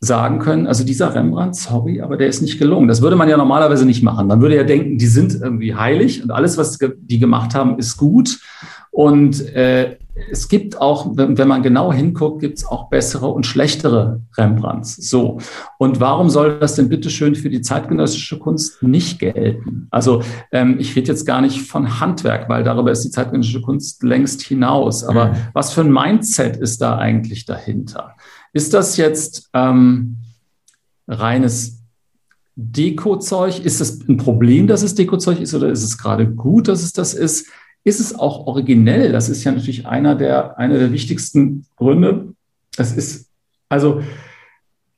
sagen können, also dieser Rembrandt, sorry, aber der ist nicht gelungen. Das würde man ja normalerweise nicht machen. Man würde ja denken, die sind irgendwie heilig und alles, was die gemacht haben, ist gut. Und äh, es gibt auch, wenn, wenn man genau hinguckt, gibt es auch bessere und schlechtere Rembrandts. So. Und warum soll das denn bitteschön für die zeitgenössische Kunst nicht gelten? Also ähm, ich rede jetzt gar nicht von Handwerk, weil darüber ist die zeitgenössische Kunst längst hinaus. Aber mhm. was für ein Mindset ist da eigentlich dahinter? Ist das jetzt ähm, reines Dekozeug? Ist es ein Problem, dass es Dekozeug ist oder ist es gerade gut, dass es das ist? Ist es auch originell? Das ist ja natürlich einer der, einer der wichtigsten Gründe. Das ist, also,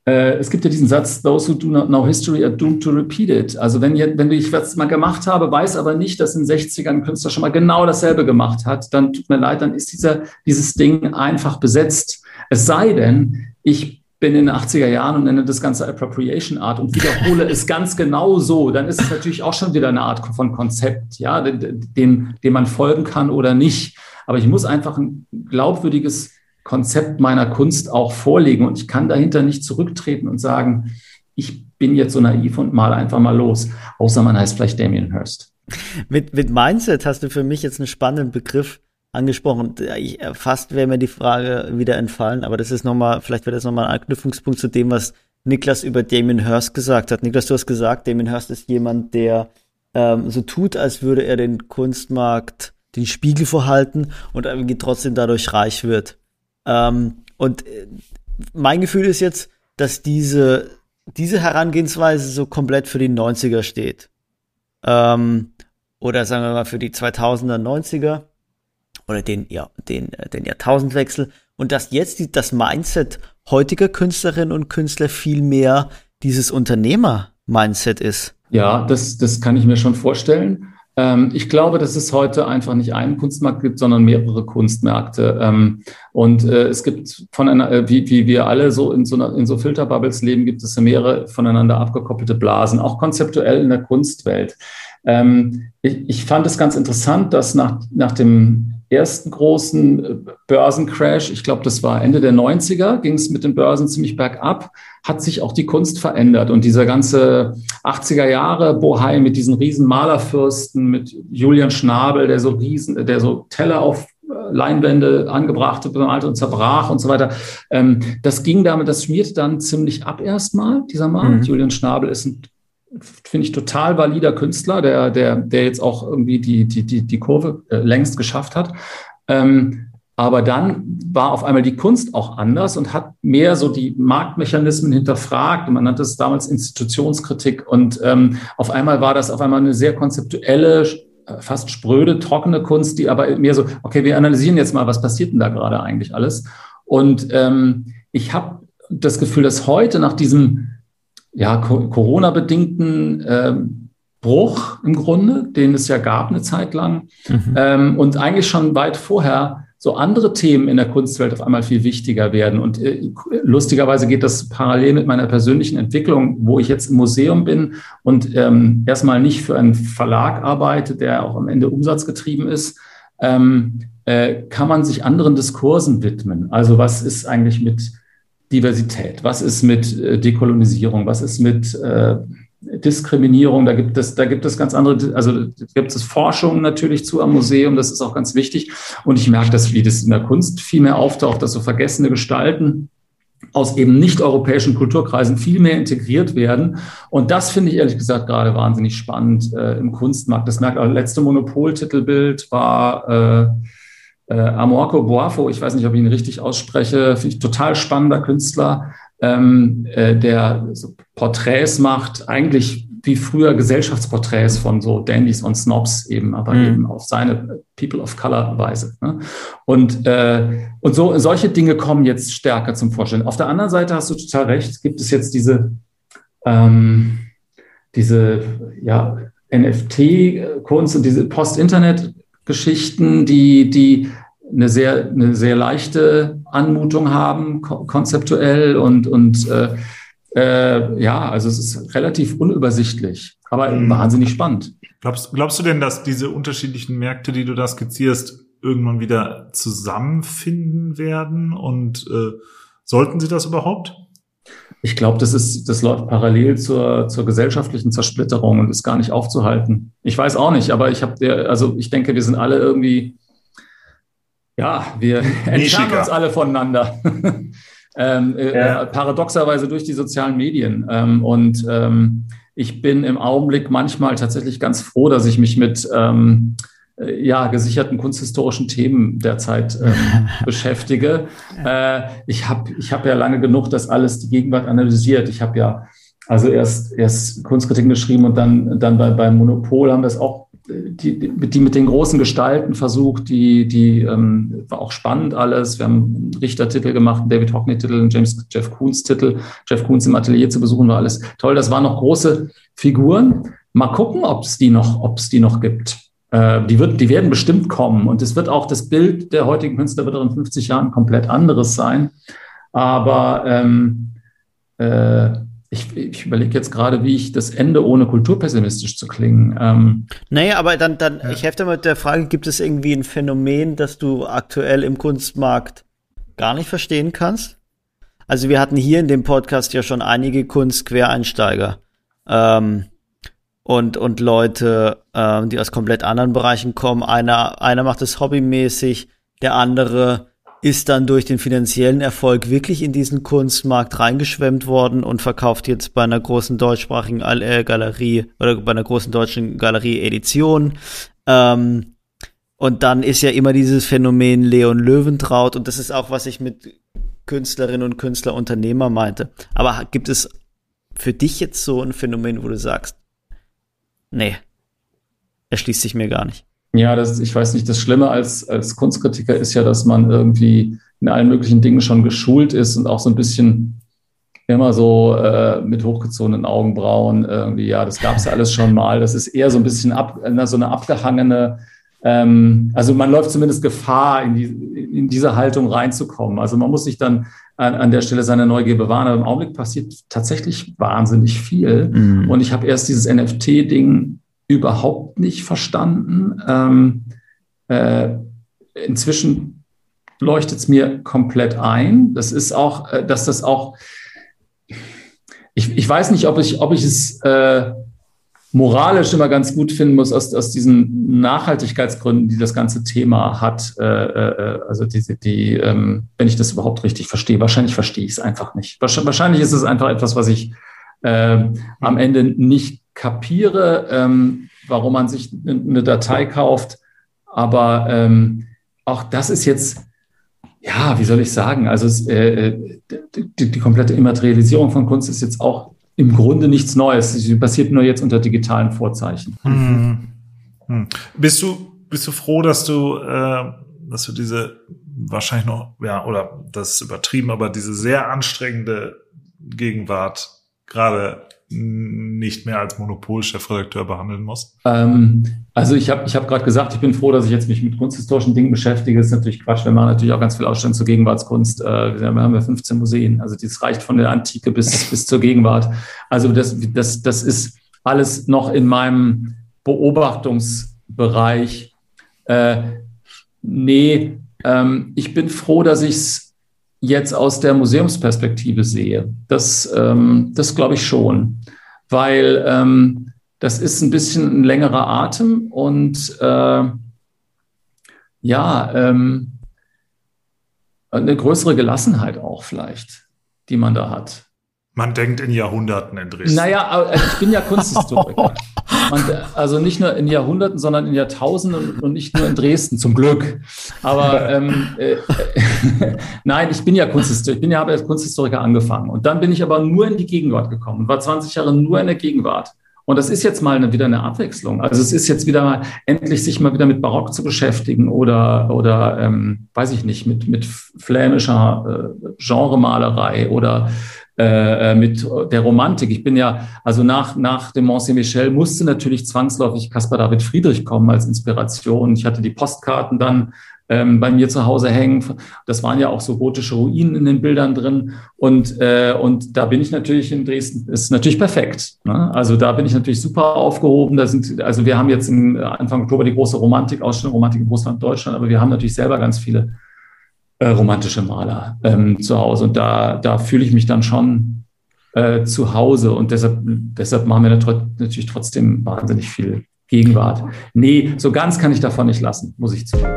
äh, es gibt ja diesen Satz, those who do not know history are doomed to repeat it. Also wenn, wenn ich was mal gemacht habe, weiß aber nicht, dass in den 60ern ein Künstler schon mal genau dasselbe gemacht hat, dann tut mir leid, dann ist dieser, dieses Ding einfach besetzt. Es sei denn, ich bin in den 80er Jahren und nenne das Ganze Appropriation Art und wiederhole es ganz genau so, dann ist es natürlich auch schon wieder eine Art von Konzept, ja, dem, dem man folgen kann oder nicht. Aber ich muss einfach ein glaubwürdiges Konzept meiner Kunst auch vorlegen und ich kann dahinter nicht zurücktreten und sagen, ich bin jetzt so naiv und mal einfach mal los, außer man heißt vielleicht Damien Hirst. Mit, mit Mindset hast du für mich jetzt einen spannenden Begriff angesprochen. Ich, äh, fast wäre mir die Frage wieder entfallen, aber das ist nochmal, vielleicht wäre das nochmal ein Anknüpfungspunkt zu dem, was Niklas über Damien Hirst gesagt hat. Niklas, du hast gesagt, Damien Hirst ist jemand, der ähm, so tut, als würde er den Kunstmarkt den Spiegel vorhalten und irgendwie trotzdem dadurch reich wird. Ähm, und äh, mein Gefühl ist jetzt, dass diese, diese Herangehensweise so komplett für die 90er steht. Ähm, oder sagen wir mal für die 2000er, 90er oder den, ja, den, äh, den Jahrtausendwechsel und dass jetzt die, das Mindset heutiger Künstlerinnen und Künstler viel mehr dieses Unternehmer-Mindset ist. Ja, das, das kann ich mir schon vorstellen. Ähm, ich glaube, dass es heute einfach nicht einen Kunstmarkt gibt, sondern mehrere Kunstmärkte. Ähm, und äh, es gibt von einer, äh, wie, wie wir alle so in so, einer, in so Filterbubbles leben, gibt es mehrere voneinander abgekoppelte Blasen, auch konzeptuell in der Kunstwelt. Ähm, ich, ich fand es ganz interessant, dass nach, nach dem ersten großen äh, Börsencrash, ich glaube, das war Ende der 90er, ging es mit den Börsen ziemlich bergab, hat sich auch die Kunst verändert. Und dieser ganze 80er Jahre Bohai mit diesen riesen Malerfürsten, mit Julian Schnabel, der so riesen, der so Teller auf äh, Leinwände angebrachte, bemalte und zerbrach und so weiter. Ähm, das ging damit, das schmiert dann ziemlich ab erstmal, dieser Markt. Mhm. Julian Schnabel ist ein finde ich, total valider Künstler, der, der, der jetzt auch irgendwie die, die, die, die Kurve äh, längst geschafft hat. Ähm, aber dann war auf einmal die Kunst auch anders und hat mehr so die Marktmechanismen hinterfragt. man nannte es damals Institutionskritik. Und ähm, auf einmal war das auf einmal eine sehr konzeptuelle, äh, fast spröde, trockene Kunst, die aber mehr so, okay, wir analysieren jetzt mal, was passiert denn da gerade eigentlich alles? Und ähm, ich habe das Gefühl, dass heute nach diesem ja, Corona-bedingten ähm, Bruch im Grunde, den es ja gab eine Zeit lang. Mhm. Ähm, und eigentlich schon weit vorher so andere Themen in der Kunstwelt auf einmal viel wichtiger werden. Und äh, lustigerweise geht das parallel mit meiner persönlichen Entwicklung, wo ich jetzt im Museum bin und ähm, erstmal nicht für einen Verlag arbeite, der auch am Ende umsatzgetrieben ist, ähm, äh, kann man sich anderen Diskursen widmen. Also was ist eigentlich mit Diversität? Was ist mit äh, Dekolonisierung? Was ist mit äh, Diskriminierung? Da gibt es, da gibt es ganz andere, also gibt es Forschung natürlich zu am Museum, das ist auch ganz wichtig. Und ich merke, dass wie das in der Kunst viel mehr auftaucht, dass so vergessene Gestalten aus eben nicht-europäischen Kulturkreisen viel mehr integriert werden. Und das finde ich ehrlich gesagt gerade wahnsinnig spannend äh, im Kunstmarkt. Das merkt auch, letzte Monopol-Titelbild war äh, äh, Amorco Boafo, ich weiß nicht, ob ich ihn richtig ausspreche, finde ich total spannender Künstler, ähm, äh, der so Porträts macht, eigentlich wie früher Gesellschaftsporträts von so Dandys und Snobs eben, aber mhm. eben auf seine People of Color Weise. Ne? Und, äh, und so, solche Dinge kommen jetzt stärker zum Vorstellen. Auf der anderen Seite hast du total recht, gibt es jetzt diese, ähm, diese ja, NFT-Kunst und diese Post-Internet-Geschichten, die, die eine sehr, eine sehr leichte Anmutung haben, konzeptuell und, und äh, äh, ja, also es ist relativ unübersichtlich, aber mhm. wahnsinnig spannend. Glaubst, glaubst du denn, dass diese unterschiedlichen Märkte, die du da skizzierst, irgendwann wieder zusammenfinden werden? Und äh, sollten sie das überhaupt? Ich glaube, das ist, das läuft parallel zur, zur gesellschaftlichen Zersplitterung und ist gar nicht aufzuhalten. Ich weiß auch nicht, aber ich habe, also ich denke, wir sind alle irgendwie, ja, wir entfernen uns alle voneinander. *laughs* ähm, äh, ja. paradoxerweise durch die sozialen Medien. Ähm, und ähm, ich bin im Augenblick manchmal tatsächlich ganz froh, dass ich mich mit ähm, äh, ja, gesicherten kunsthistorischen Themen derzeit ähm, *laughs* beschäftige. Äh, ich habe ich hab ja lange genug das alles die Gegenwart analysiert. Ich habe ja also erst, erst Kunstkritiken geschrieben und dann, dann bei, beim Monopol haben wir es auch die, die mit den großen Gestalten versucht, die, die ähm, war auch spannend alles. Wir haben einen Richtertitel gemacht, einen David Hockney-Titel, einen James Jeff Koons-Titel. Jeff Koons im Atelier zu besuchen war alles toll. Das waren noch große Figuren. Mal gucken, ob es die noch, ob es die noch gibt. Äh, die, wird, die werden bestimmt kommen. Und es wird auch das Bild der heutigen Künstler wird auch in 50 Jahren komplett anderes sein. Aber ähm, äh, ich, ich überlege jetzt gerade, wie ich das Ende ohne kulturpessimistisch zu klingen. Ähm, naja, aber dann, dann ja. ich hefte mit der Frage, gibt es irgendwie ein Phänomen, das du aktuell im Kunstmarkt gar nicht verstehen kannst? Also wir hatten hier in dem Podcast ja schon einige Kunstquereinsteiger ähm, und, und Leute, ähm, die aus komplett anderen Bereichen kommen. Einer, einer macht es hobbymäßig, der andere ist dann durch den finanziellen Erfolg wirklich in diesen Kunstmarkt reingeschwemmt worden und verkauft jetzt bei einer großen deutschsprachigen äh, Galerie oder bei einer großen deutschen Galerie Edition. Ähm, und dann ist ja immer dieses Phänomen Leon Löwentraut und das ist auch, was ich mit Künstlerinnen und Künstler Unternehmer meinte. Aber gibt es für dich jetzt so ein Phänomen, wo du sagst, nee, erschließt sich mir gar nicht? Ja, das, ich weiß nicht, das Schlimme als, als Kunstkritiker ist ja, dass man irgendwie in allen möglichen Dingen schon geschult ist und auch so ein bisschen immer so äh, mit hochgezogenen Augenbrauen irgendwie, ja, das gab es ja alles schon mal. Das ist eher so ein bisschen ab, so eine abgehangene, ähm, also man läuft zumindest Gefahr, in, die, in diese Haltung reinzukommen. Also man muss sich dann an, an der Stelle seine Neugier bewahren. Aber im Augenblick passiert tatsächlich wahnsinnig viel. Mhm. Und ich habe erst dieses NFT-Ding überhaupt nicht verstanden. Ähm, äh, inzwischen leuchtet es mir komplett ein. Das ist auch, äh, dass das auch, ich, ich weiß nicht, ob ich, ob ich es äh, moralisch immer ganz gut finden muss aus, aus diesen Nachhaltigkeitsgründen, die das ganze Thema hat. Äh, äh, also die, die ähm, wenn ich das überhaupt richtig verstehe. Wahrscheinlich verstehe ich es einfach nicht. Wahrscheinlich ist es einfach etwas, was ich äh, am Ende nicht kapiere, ähm, warum man sich eine Datei kauft. Aber ähm, auch das ist jetzt, ja, wie soll ich sagen, also äh, die, die, komplette Immaterialisierung von Kunst ist jetzt auch im Grunde nichts Neues. Sie passiert nur jetzt unter digitalen Vorzeichen. Hm. Hm. Bist du bist du froh, dass du äh, dass du diese wahrscheinlich noch ja oder das ist übertrieben, aber diese sehr anstrengende Gegenwart gerade nicht mehr als Monopol-Chefredakteur behandeln muss? Ähm, also ich habe ich hab gerade gesagt, ich bin froh, dass ich jetzt mich mit kunsthistorischen Dingen beschäftige. Das ist natürlich Quatsch. Wir machen natürlich auch ganz viel Ausstellungen zur Gegenwartskunst. Äh, wir haben ja 15 Museen. Also das reicht von der Antike bis, *laughs* bis zur Gegenwart. Also das, das, das ist alles noch in meinem Beobachtungsbereich. Äh, nee, ähm, ich bin froh, dass ich es jetzt aus der Museumsperspektive sehe. Das, ähm, das glaube ich schon, weil ähm, das ist ein bisschen ein längerer Atem und äh, ja, ähm, eine größere Gelassenheit auch vielleicht, die man da hat. Man denkt in Jahrhunderten in Dresden. Naja, ich bin ja *laughs* Kunsthistoriker. Man, also nicht nur in Jahrhunderten, sondern in Jahrtausenden und nicht nur in Dresden, zum Glück. Aber ähm, äh, *laughs* nein, ich bin ja Kunsthistoriker. Ich bin ja, habe als Kunsthistoriker angefangen. Und dann bin ich aber nur in die Gegenwart gekommen und war 20 Jahre nur in der Gegenwart. Und das ist jetzt mal eine, wieder eine Abwechslung. Also es ist jetzt wieder mal endlich sich mal wieder mit Barock zu beschäftigen oder oder ähm, weiß ich nicht mit mit flämischer äh, Genremalerei oder äh, äh, mit der Romantik. Ich bin ja, also nach, nach dem Mont Saint-Michel musste natürlich zwangsläufig Caspar David Friedrich kommen als Inspiration. Ich hatte die Postkarten dann ähm, bei mir zu Hause hängen. Das waren ja auch so gotische Ruinen in den Bildern drin. Und, äh, und da bin ich natürlich in Dresden, ist natürlich perfekt. Ne? Also da bin ich natürlich super aufgehoben. Da sind, also wir haben jetzt im Anfang Oktober die große Romantik-Ausstellung, Romantik in Russland, Deutschland, aber wir haben natürlich selber ganz viele äh, romantische Maler ähm, zu Hause. Und da, da fühle ich mich dann schon äh, zu Hause. Und deshalb, deshalb machen wir natürlich trotzdem wahnsinnig viel Gegenwart. Nee, so ganz kann ich davon nicht lassen, muss ich zugeben.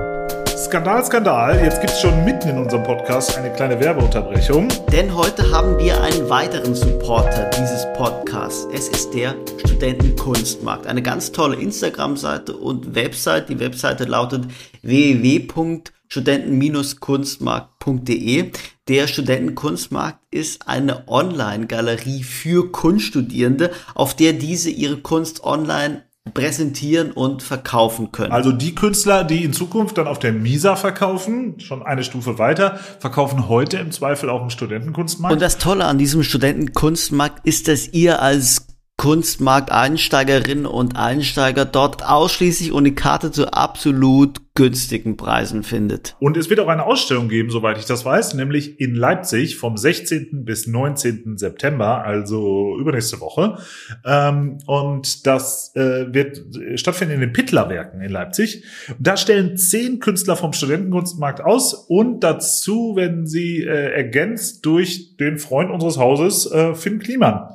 Skandal, Skandal. Jetzt gibt es schon mitten in unserem Podcast eine kleine Werbeunterbrechung. Denn heute haben wir einen weiteren Supporter dieses Podcasts. Es ist der Studentenkunstmarkt. Eine ganz tolle Instagram-Seite und Website. Die Webseite lautet www studenten-kunstmarkt.de. Der Studentenkunstmarkt ist eine Online-Galerie für Kunststudierende, auf der diese ihre Kunst online präsentieren und verkaufen können. Also die Künstler, die in Zukunft dann auf der Misa verkaufen, schon eine Stufe weiter, verkaufen heute im Zweifel auch im Studentenkunstmarkt. Und das Tolle an diesem Studentenkunstmarkt ist, dass ihr als Kunstmarkt-Einsteigerinnen und Einsteiger dort ausschließlich ohne Karte zu absolut günstigen Preisen findet. Und es wird auch eine Ausstellung geben, soweit ich das weiß, nämlich in Leipzig vom 16. bis 19. September, also übernächste Woche. Ähm, und das äh, wird stattfinden in den Pittlerwerken in Leipzig. Da stellen zehn Künstler vom Studentenkunstmarkt aus und dazu werden sie äh, ergänzt durch den Freund unseres Hauses, äh, Finn Kliman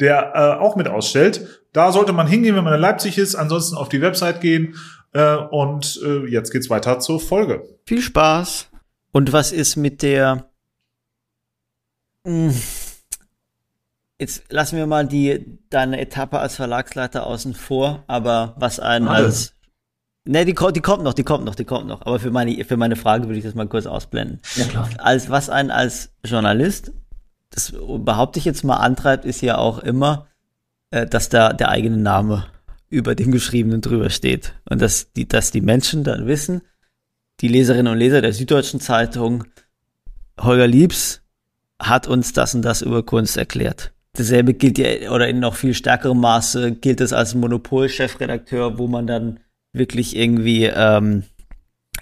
der äh, auch mit ausstellt. Da sollte man hingehen, wenn man in Leipzig ist. Ansonsten auf die Website gehen. Äh, und äh, jetzt geht's weiter zur Folge. Viel Spaß. Und was ist mit der? Hm. Jetzt lassen wir mal die deine Etappe als Verlagsleiter außen vor, aber was ein als Ne, die, die kommt noch, die kommt noch, die kommt noch. Aber für meine, für meine Frage würde ich das mal kurz ausblenden. Ja, klar. Als was ein als Journalist das behaupte ich jetzt mal antreibt, ist ja auch immer, äh, dass da der eigene Name über dem Geschriebenen drüber steht. Und dass die, dass die Menschen dann wissen, die Leserinnen und Leser der Süddeutschen Zeitung, Holger Liebs hat uns das und das über Kunst erklärt. Dasselbe gilt ja, oder in noch viel stärkerem Maße gilt es als Monopol-Chefredakteur, wo man dann wirklich irgendwie ähm,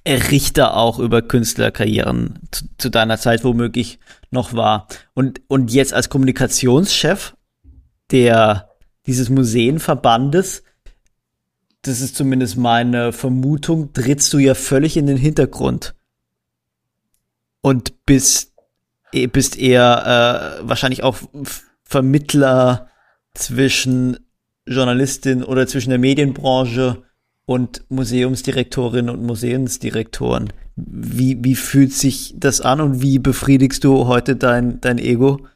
Richter auch über Künstlerkarrieren zu, zu, deiner Zeit womöglich noch war. Und, und jetzt als Kommunikationschef der, dieses Museenverbandes, das ist zumindest meine Vermutung, trittst du ja völlig in den Hintergrund. Und bist, eh, bist eher äh, wahrscheinlich auch Vermittler zwischen Journalistin oder zwischen der Medienbranche und Museumsdirektorinnen und Museumsdirektoren. Wie, wie fühlt sich das an und wie befriedigst du heute dein, dein Ego?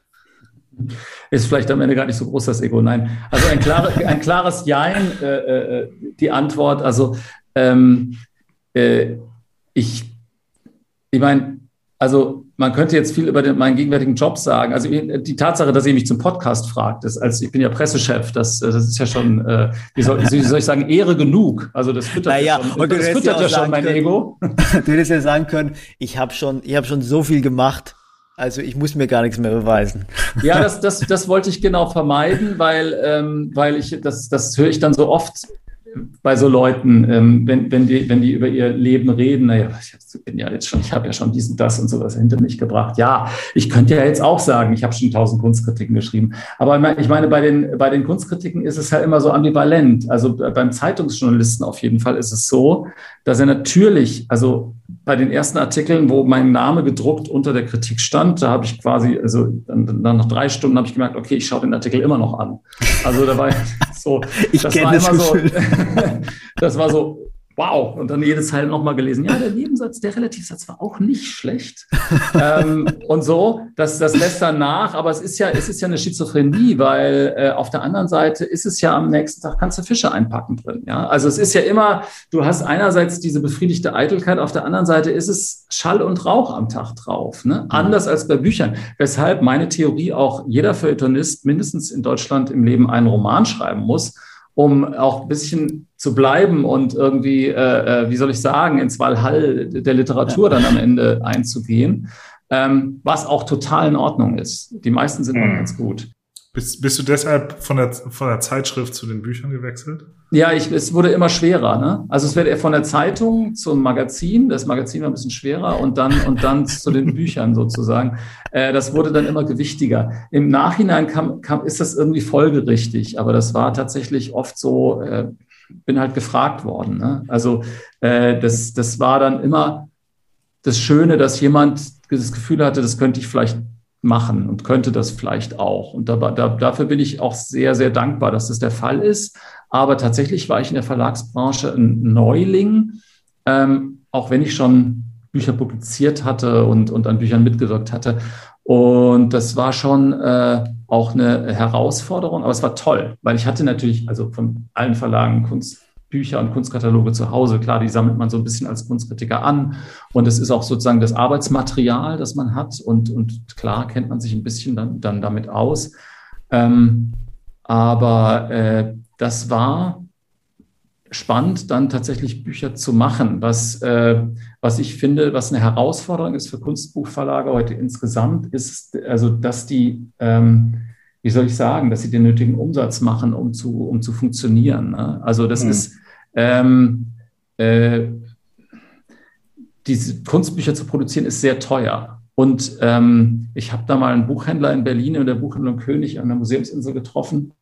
Ist vielleicht am Ende gar nicht so groß das Ego, nein. Also ein, klare, *laughs* ein klares Jein, äh, äh, die Antwort. Also ähm, äh, ich, ich meine, also man könnte jetzt viel über den, meinen gegenwärtigen Job sagen. Also die Tatsache, dass ihr mich zum Podcast fragt, ist, als ich bin ja Pressechef, das, das ist ja schon, äh, wie, soll, wie soll ich sagen, Ehre genug. Also das füttert naja, ja schon, und das füttert ja schon mein können, Ego. *laughs* Du hättest ja sagen können, ich habe schon, ich habe schon so viel gemacht. Also ich muss mir gar nichts mehr beweisen. *laughs* Ja, das, das, das wollte ich genau vermeiden, weil, ähm, weil ich das, das höre ich dann so oft bei so Leuten, ähm, wenn, wenn, die, wenn die über ihr Leben reden, naja, ich bin ja jetzt schon, ich habe ja schon diesen, das und sowas hinter mich gebracht. Ja, ich könnte ja jetzt auch sagen, ich habe schon tausend Kunstkritiken geschrieben. Aber ich meine, bei den, bei den Kunstkritiken ist es ja immer so ambivalent. Also beim Zeitungsjournalisten auf jeden Fall ist es so, dass er natürlich, also bei den ersten Artikeln, wo mein Name gedruckt unter der Kritik stand, da habe ich quasi, also dann, dann nach drei Stunden habe ich gemerkt, okay, ich schaue den Artikel immer noch an. Also da war so, ich das war immer so, *laughs* das war so, wow. Und dann jede Zeile nochmal gelesen. Ja, der Nebensatz, der Relativsatz war auch nicht schlecht. *laughs* ähm, und so, das, das lässt dann nach. Aber es ist ja, es ist ja eine Schizophrenie, weil äh, auf der anderen Seite ist es ja am nächsten Tag kannst du Fische einpacken drin. Ja, also es ist ja immer, du hast einerseits diese befriedigte Eitelkeit, auf der anderen Seite ist es Schall und Rauch am Tag drauf. Ne? Mhm. Anders als bei Büchern. Weshalb meine Theorie auch jeder Feuilletonist mindestens in Deutschland im Leben einen Roman schreiben muss um auch ein bisschen zu bleiben und irgendwie, äh, äh, wie soll ich sagen, ins Walhall der Literatur dann am Ende einzugehen, ähm, was auch total in Ordnung ist. Die meisten sind mhm. ganz gut. Bist, bist du deshalb von der, von der Zeitschrift zu den Büchern gewechselt? Ja, ich, es wurde immer schwerer. Ne? Also es wird von der Zeitung zum Magazin. Das Magazin war ein bisschen schwerer und dann und dann *laughs* zu den Büchern sozusagen. Äh, das wurde dann immer gewichtiger. Im Nachhinein kam, kam, ist das irgendwie folgerichtig, aber das war tatsächlich oft so. Äh, bin halt gefragt worden. Ne? Also äh, das, das war dann immer das Schöne, dass jemand das Gefühl hatte, das könnte ich vielleicht machen und könnte das vielleicht auch. Und da, da, dafür bin ich auch sehr, sehr dankbar, dass das der Fall ist. Aber tatsächlich war ich in der Verlagsbranche ein Neuling, ähm, auch wenn ich schon Bücher publiziert hatte und, und an Büchern mitgewirkt hatte. Und das war schon äh, auch eine Herausforderung, aber es war toll, weil ich hatte natürlich, also von allen Verlagen Kunst, Bücher und Kunstkataloge zu Hause. Klar, die sammelt man so ein bisschen als Kunstkritiker an. Und es ist auch sozusagen das Arbeitsmaterial, das man hat. Und, und klar kennt man sich ein bisschen dann, dann damit aus. Ähm, aber äh, das war spannend, dann tatsächlich Bücher zu machen, was, äh, was ich finde, was eine Herausforderung ist für Kunstbuchverlage heute insgesamt, ist, also dass die, ähm, wie soll ich sagen, dass sie den nötigen Umsatz machen, um zu, um zu funktionieren. Ne? Also das mhm. ist, ähm, äh, diese Kunstbücher zu produzieren, ist sehr teuer. Und ähm, ich habe da mal einen Buchhändler in Berlin in der Buchhandlung König an der Museumsinsel getroffen.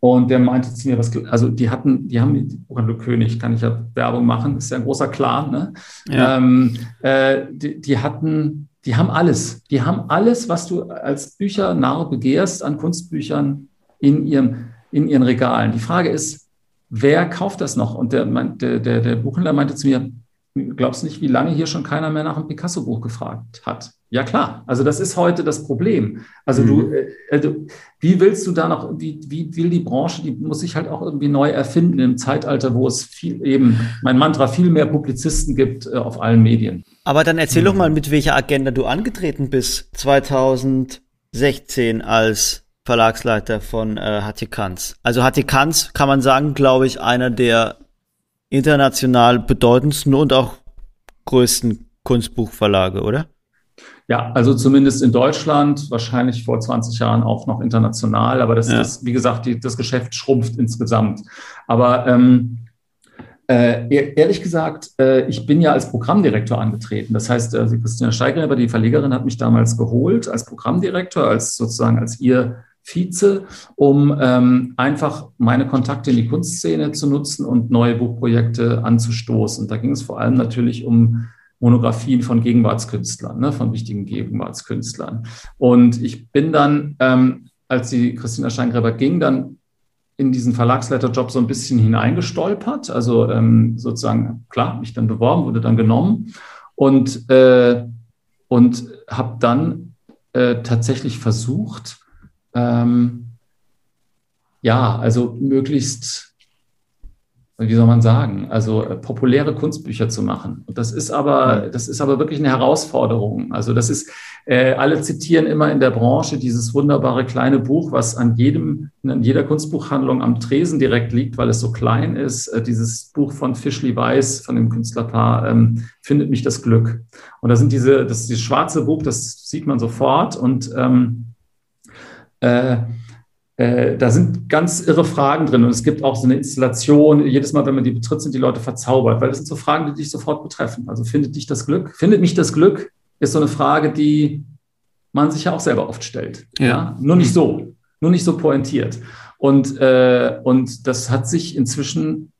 Und der meinte zu mir, was, also die hatten, die haben die Buchhandlung König, kann ich ja Werbung machen, ist ja ein großer Clan, ne? Ja. Ähm, äh, die, die hatten die haben alles. Die haben alles, was du als Büchernarr begehrst an Kunstbüchern in, ihrem, in ihren Regalen. Die Frage ist, wer kauft das noch? Und der, der, der, der Buchhändler meinte zu mir, glaubst du nicht, wie lange hier schon keiner mehr nach einem Picasso-Buch gefragt hat? Ja klar, also das ist heute das Problem. Also mhm. du, äh, also, wie willst du da noch, wie, wie will die Branche, die muss sich halt auch irgendwie neu erfinden im Zeitalter, wo es viel eben, mein Mantra, viel mehr Publizisten gibt äh, auf allen Medien. Aber dann erzähl mhm. doch mal, mit welcher Agenda du angetreten bist 2016 als Verlagsleiter von äh, HT Kanz. Also HT Kanz kann man sagen, glaube ich, einer der international bedeutendsten und auch größten Kunstbuchverlage, oder? Ja, also zumindest in Deutschland, wahrscheinlich vor 20 Jahren auch noch international, aber das ja. ist, wie gesagt, die, das Geschäft schrumpft insgesamt. Aber ähm, äh, ehrlich gesagt, äh, ich bin ja als Programmdirektor angetreten. Das heißt, äh, Christina Steigreber, die Verlegerin, hat mich damals geholt als Programmdirektor, als sozusagen als ihr Vize, um ähm, einfach meine Kontakte in die Kunstszene zu nutzen und neue Buchprojekte anzustoßen. Da ging es vor allem natürlich um Monographien von Gegenwartskünstlern, ne, von wichtigen Gegenwartskünstlern. Und ich bin dann, ähm, als die Christina Steingräber ging, dann in diesen Verlagsleiterjob so ein bisschen hineingestolpert. Also ähm, sozusagen, klar, mich dann beworben, wurde dann genommen und, äh, und habe dann äh, tatsächlich versucht, ähm, ja, also möglichst wie soll man sagen, also äh, populäre Kunstbücher zu machen. Und das ist aber, das ist aber wirklich eine Herausforderung. Also das ist, äh, alle zitieren immer in der Branche dieses wunderbare kleine Buch, was an jedem, in jeder Kunstbuchhandlung am Tresen direkt liegt, weil es so klein ist. Äh, dieses Buch von Fischli Weiß, von dem Künstlerpaar, ähm, findet mich das Glück. Und da sind diese, das, dieses schwarze Buch, das sieht man sofort und ähm, äh, äh, da sind ganz irre Fragen drin und es gibt auch so eine Installation. Jedes Mal, wenn man die betritt, sind die Leute verzaubert, weil das sind so Fragen, die dich sofort betreffen. Also findet dich das Glück? Findet mich das Glück? Ist so eine Frage, die man sich ja auch selber oft stellt. Ja. ja? Nur nicht so, nur nicht so pointiert. Und, äh, und das hat sich inzwischen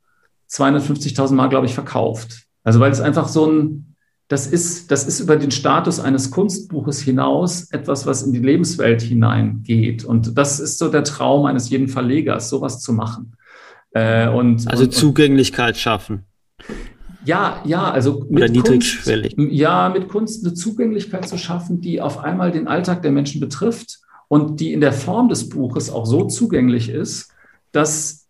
250.000 Mal, glaube ich, verkauft. Also weil es einfach so ein, das ist, das ist über den Status eines Kunstbuches hinaus etwas, was in die Lebenswelt hineingeht. Und das ist so der Traum eines jeden Verlegers, sowas zu machen. Äh, und, also und, Zugänglichkeit schaffen. Ja, ja, also mit Oder niedrigschwellig. Kunst, ja, mit Kunst eine Zugänglichkeit zu schaffen, die auf einmal den Alltag der Menschen betrifft und die in der Form des Buches auch so zugänglich ist, dass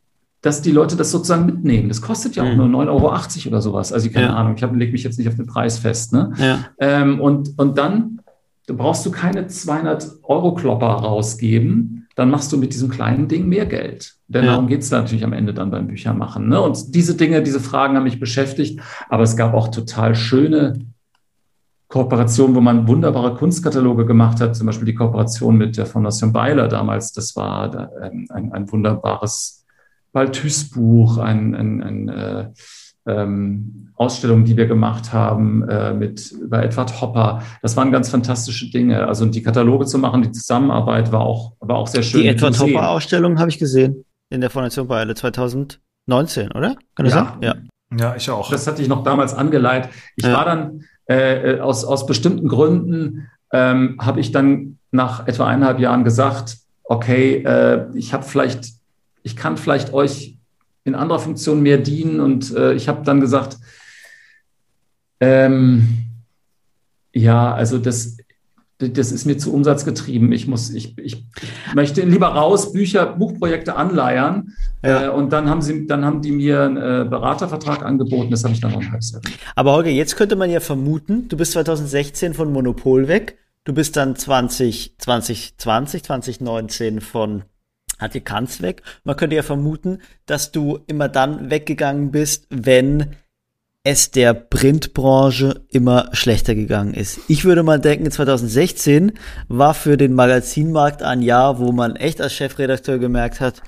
dass die Leute das sozusagen mitnehmen. Das kostet ja auch mhm. nur 9,80 Euro oder sowas. Also keine ja. Ahnung, ich lege mich jetzt nicht auf den Preis fest. Ne? Ja. Ähm, und, und dann brauchst du keine 200 Euro Klopper rausgeben, dann machst du mit diesem kleinen Ding mehr Geld. Denn ja. darum geht es natürlich am Ende dann beim Büchermachen. Ne? Und diese Dinge, diese Fragen haben mich beschäftigt, aber es gab auch total schöne Kooperationen, wo man wunderbare Kunstkataloge gemacht hat, zum Beispiel die Kooperation mit der Fondation Beiler damals. Das war ähm, ein, ein wunderbares Balthus-Buch, ein, ein, ein äh, ähm, Ausstellung, die wir gemacht haben äh, mit über Edward Hopper. Das waren ganz fantastische Dinge. Also die Kataloge zu machen, die Zusammenarbeit war auch war auch sehr schön. Die Edward Hopper Ausstellung habe ich gesehen in der Fondation Beile 2019, oder? Kann das ja. sein? Ja. Ja, ich auch. Das hatte ich noch damals angeleitet. Ich ja. war dann äh, aus aus bestimmten Gründen ähm, habe ich dann nach etwa eineinhalb Jahren gesagt, okay, äh, ich habe vielleicht ich kann vielleicht euch in anderer Funktion mehr dienen. Und äh, ich habe dann gesagt, ähm, ja, also das, das ist mir zu umsatzgetrieben. Ich muss, ich, ich möchte lieber raus Bücher, Buchprojekte anleiern. Ja. Äh, und dann haben sie, dann haben die mir einen äh, Beratervertrag angeboten. Das habe ich dann ein halbes. Aber Holger, jetzt könnte man ja vermuten, du bist 2016 von Monopol weg. Du bist dann 20, 2020, 2019 von hat die Kanz weg. Man könnte ja vermuten, dass du immer dann weggegangen bist, wenn es der Printbranche immer schlechter gegangen ist. Ich würde mal denken, 2016 war für den Magazinmarkt ein Jahr, wo man echt als Chefredakteur gemerkt hat,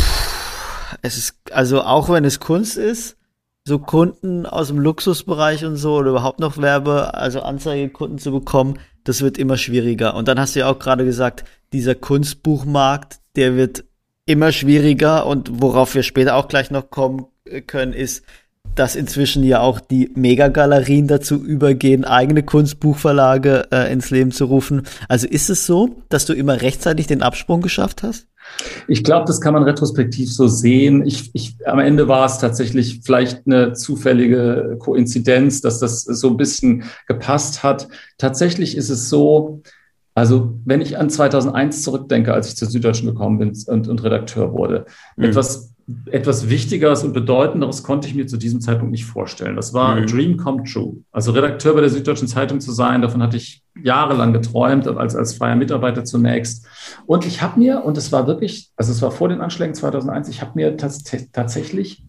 pff, es ist, also auch wenn es Kunst ist, so Kunden aus dem Luxusbereich und so oder überhaupt noch Werbe, also Anzeigekunden zu bekommen, das wird immer schwieriger. Und dann hast du ja auch gerade gesagt, dieser Kunstbuchmarkt, der wird immer schwieriger und worauf wir später auch gleich noch kommen können, ist, dass inzwischen ja auch die Megagalerien dazu übergehen, eigene Kunstbuchverlage äh, ins Leben zu rufen. Also ist es so, dass du immer rechtzeitig den Absprung geschafft hast? Ich glaube, das kann man retrospektiv so sehen. Ich, ich, am Ende war es tatsächlich vielleicht eine zufällige Koinzidenz, dass das so ein bisschen gepasst hat. Tatsächlich ist es so, also wenn ich an 2001 zurückdenke, als ich zur Süddeutschen gekommen bin und, und Redakteur wurde, mhm. etwas, etwas Wichtigeres und Bedeutenderes konnte ich mir zu diesem Zeitpunkt nicht vorstellen. Das war mhm. a dream come true. Also Redakteur bei der Süddeutschen Zeitung zu sein, davon hatte ich jahrelang geträumt, als, als freier Mitarbeiter zunächst. Und ich habe mir, und es war wirklich, also es war vor den Anschlägen 2001, ich habe mir tatsächlich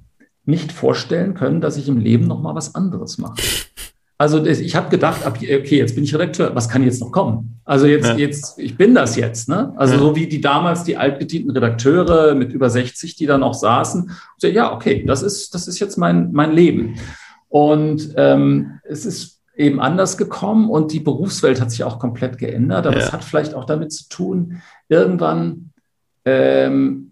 nicht vorstellen können, dass ich im Leben noch mal was anderes mache. *laughs* Also ich habe gedacht, okay, jetzt bin ich Redakteur, was kann jetzt noch kommen? Also jetzt, ja. jetzt, ich bin das jetzt, ne? Also ja. so wie die damals die altgedienten Redakteure mit über 60, die dann auch saßen, so, ja, okay, das ist, das ist jetzt mein, mein Leben. Und ähm, es ist eben anders gekommen und die Berufswelt hat sich auch komplett geändert, aber ja. es hat vielleicht auch damit zu tun, irgendwann ähm,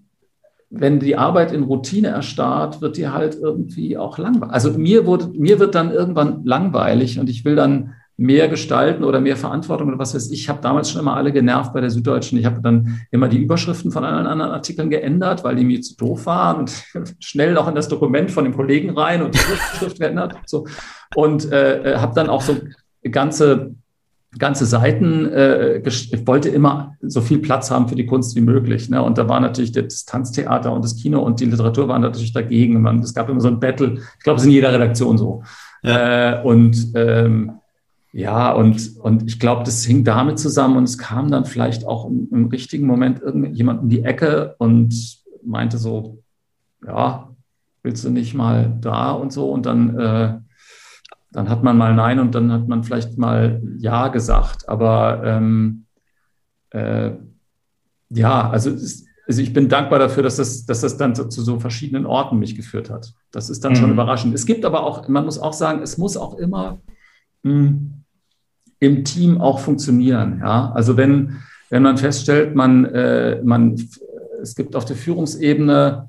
wenn die Arbeit in Routine erstarrt, wird die halt irgendwie auch langweilig. Also mir, wurde, mir wird dann irgendwann langweilig und ich will dann mehr gestalten oder mehr Verantwortung oder was weiß ich. Ich habe damals schon immer alle genervt bei der Süddeutschen. Ich habe dann immer die Überschriften von allen anderen Artikeln geändert, weil die mir zu doof waren und *laughs* schnell noch in das Dokument von dem Kollegen rein und die Schrift geändert. So. Und äh, habe dann auch so ganze ganze Seiten, äh, ich wollte immer so viel Platz haben für die Kunst wie möglich. Ne? Und da war natürlich das Tanztheater und das Kino und die Literatur waren natürlich dagegen. Man, es gab immer so ein Battle. Ich glaube, es ist in jeder Redaktion so. Ja. Äh, und ähm, ja, und, und ich glaube, das hing damit zusammen und es kam dann vielleicht auch im, im richtigen Moment irgendjemand in die Ecke und meinte so, ja, willst du nicht mal da und so und dann äh, dann hat man mal Nein und dann hat man vielleicht mal Ja gesagt. Aber ähm, äh, ja, also, also ich bin dankbar dafür, dass das, dass das dann zu, zu so verschiedenen Orten mich geführt hat. Das ist dann mhm. schon überraschend. Es gibt aber auch, man muss auch sagen, es muss auch immer mh, hm, im Team auch funktionieren. Ja, also wenn, wenn man feststellt, man, äh, man, es gibt auf der Führungsebene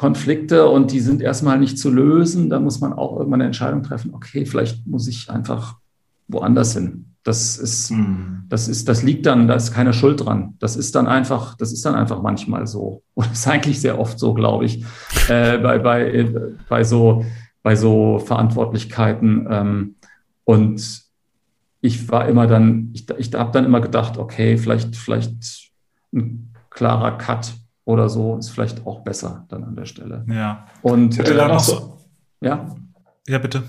Konflikte und die sind erstmal nicht zu lösen, dann muss man auch irgendwann eine Entscheidung treffen, okay, vielleicht muss ich einfach woanders hin. Das ist, mhm. das ist, das liegt dann, da ist keine Schuld dran. Das ist dann einfach, das ist dann einfach manchmal so. Und ist eigentlich sehr oft so, glaube ich, äh, bei, bei, bei so, bei so Verantwortlichkeiten. Ähm, und ich war immer dann, ich, ich habe dann immer gedacht, okay, vielleicht, vielleicht ein klarer Cut oder so ist vielleicht auch besser dann an der Stelle. Ja. Und äh, noch so, ja. Ja, bitte.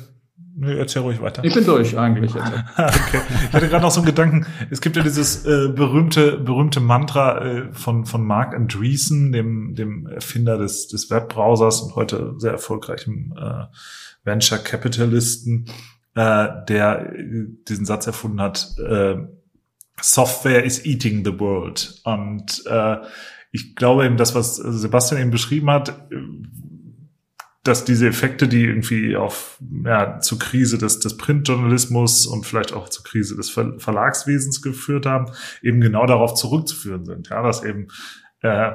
Nee, erzähl ruhig weiter. Ich bin durch eigentlich. *laughs* okay. Ich hatte gerade noch so einen Gedanken. Es gibt ja dieses äh, berühmte berühmte Mantra äh, von von Mark Andreessen, dem dem Erfinder des des Webbrowsers und heute sehr erfolgreichen äh, Venture Capitalisten, äh, der diesen Satz erfunden hat. Äh, Software is eating the world. Und äh, ich glaube eben, das, was Sebastian eben beschrieben hat, dass diese Effekte, die irgendwie auf ja, zur Krise des, des Printjournalismus und vielleicht auch zur Krise des Ver Verlagswesens geführt haben, eben genau darauf zurückzuführen sind. Ja, dass eben äh,